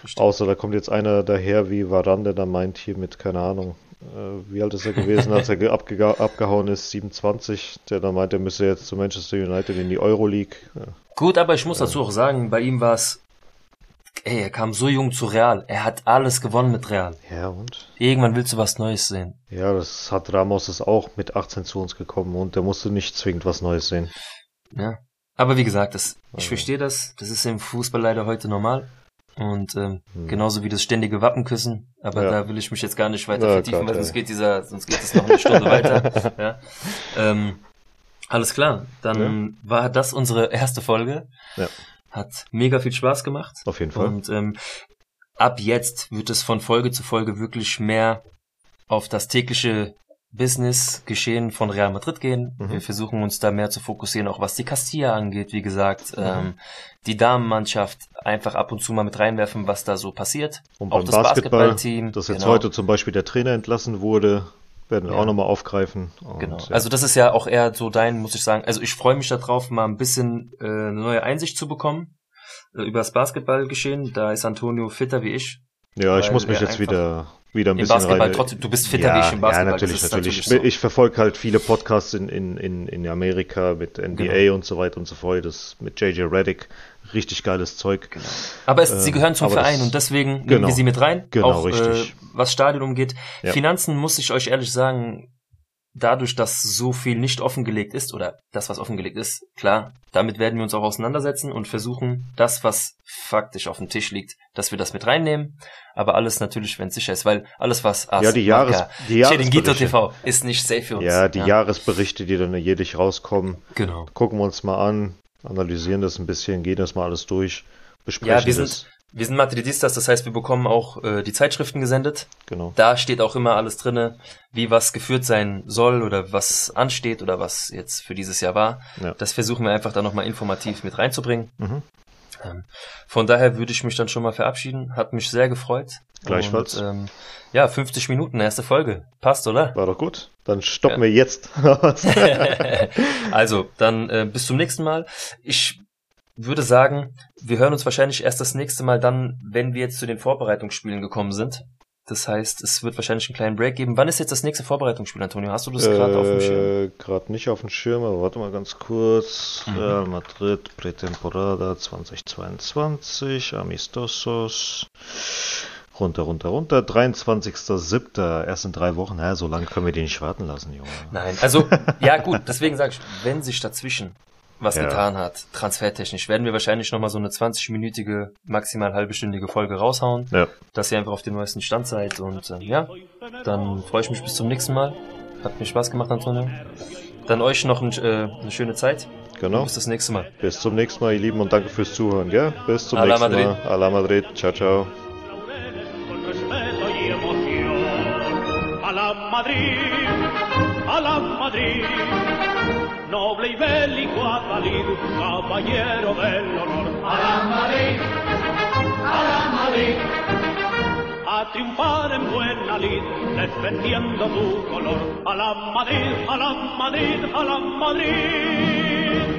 Richtig. Außer da kommt jetzt einer daher wie Varan, der da meint hier mit, keine Ahnung, äh, wie alt ist er gewesen, als er abgehauen ist, 27, der da meint, er müsse jetzt zu Manchester United in die Euroleague. Ja. Gut, aber ich muss dazu auch sagen, bei ihm war es, ey, er kam so jung zu Real. Er hat alles gewonnen mit Real. ja, und? Irgendwann willst du was Neues sehen. Ja, das hat Ramos ist auch mit 18 zu uns gekommen und der musste nicht zwingend was Neues sehen. Ja. Aber wie gesagt, das, ich Also. verstehe das. Das ist im Fußball leider heute normal. Und ähm, Hm. genauso wie das ständige Wappenküssen. Aber Ja. da will ich mich jetzt gar nicht weiter Ja, vertiefen, Gott, weil sonst geht dieser, sonst geht es noch eine Stunde weiter. Ja. Ähm, alles klar. Dann war das unsere erste Folge. Ja. Hat mega viel Spaß gemacht. Auf jeden Fall. Und ähm, ab jetzt wird es von Folge zu Folge wirklich mehr auf das tägliche Business-Geschehen von Real Madrid gehen. Mhm. Wir versuchen uns da mehr zu fokussieren, auch was die Castilla angeht, wie gesagt. Ähm, die Damenmannschaft einfach ab und zu mal mit reinwerfen, was da so passiert. Und auch beim das Basketball, Basketballteam. dass jetzt genau. heute zum Beispiel der Trainer entlassen wurde, werden wir Ja. auch nochmal aufgreifen. Und, Genau. ja. Also das ist ja auch eher so dein, muss ich sagen. Also ich freue mich darauf, mal ein bisschen äh, eine neue Einsicht zu bekommen äh, über das Basketballgeschehen. Da ist Antonio fitter wie ich. ja, ich muss mich jetzt wieder, wieder ein Im bisschen Basketball rein. trotzdem, du bist fitter ja, wie ich im Basketball. Ja, natürlich, ist natürlich. so. Ich verfolge halt viele Podcasts in, in, in, in Amerika mit NBA Genau. und so weiter und so fort. Das mit JJ Reddick. Richtig geiles Zeug. Genau. Aber es, sie Ähm, gehören zum aber Verein das- und deswegen nehmen genau. wir sie mit rein. Genau, auch, richtig. Äh, was Stadion umgeht. Ja. Finanzen muss ich euch ehrlich sagen, dadurch, dass so viel nicht offengelegt ist oder das, was offengelegt ist, klar, damit werden wir uns auch auseinandersetzen und versuchen, das, was faktisch auf dem Tisch liegt, dass wir das mit reinnehmen. Aber alles natürlich, wenn es sicher ist, weil alles, was As, ja, die, Jahres, Marca, die Jahresberichte TV ist nicht safe für uns. Ja, die ja. Jahresberichte, die dann jährlich rauskommen, genau. gucken wir uns mal an, analysieren das ein bisschen, gehen das mal alles durch, besprechen ja, wir das. Sind, wir sind Madridistas, das heißt, wir bekommen auch äh, die Zeitschriften gesendet. Genau. Da steht auch immer alles drinne, wie was geführt sein soll oder was ansteht oder was jetzt für dieses Jahr war. Ja. Das versuchen wir einfach da nochmal informativ mit reinzubringen. Mhm. Ähm, von daher würde ich mich dann schon mal verabschieden. Hat mich sehr gefreut. Gleichfalls. Und, ähm, ja, 50 Minuten, erste Folge. Passt, oder? War doch gut. Dann stoppen ja. wir jetzt. also, dann äh, bis zum nächsten Mal. Ich würde sagen, wir hören uns wahrscheinlich erst das nächste Mal dann, wenn wir jetzt zu den Vorbereitungsspielen gekommen sind. Das heißt, es wird wahrscheinlich einen kleinen Break geben. Wann ist jetzt das nächste Vorbereitungsspiel, Antonio? Hast du das gerade auf dem Schirm? Äh, gerade nicht auf dem Schirm, aber warte mal ganz kurz. Mhm. Real Madrid, Pretemporada 2022, Amistosos. Runter, runter, runter. 23.07. Erst in drei Wochen. Ja, so lange können wir die nicht warten lassen, Junge. Nein, also, ja gut, deswegen sage ich, wenn sich dazwischen was ja. getan hat, transfertechnisch, werden wir wahrscheinlich nochmal so eine 20-minütige, maximal halbestündige Folge raushauen, ja. dass ihr einfach auf dem neuesten Stand seid und äh, ja, dann freue ich mich bis zum nächsten Mal. Hat mir Spaß gemacht, Antonio. Dann euch noch ein, äh, eine schöne Zeit. Genau. bis das nächste Mal. Bis zum nächsten Mal, ihr Lieben, und danke fürs Zuhören, gell? Bis zum Ala nächsten Madrid. Mal. Ala Madrid. Ciao, ciao. a la Madrid, noble y bélico Atalid, caballero del honor. A la Madrid, a la Madrid, a triunfar en buena lid, defendiendo tu color. A la Madrid, a la Madrid, a la Madrid.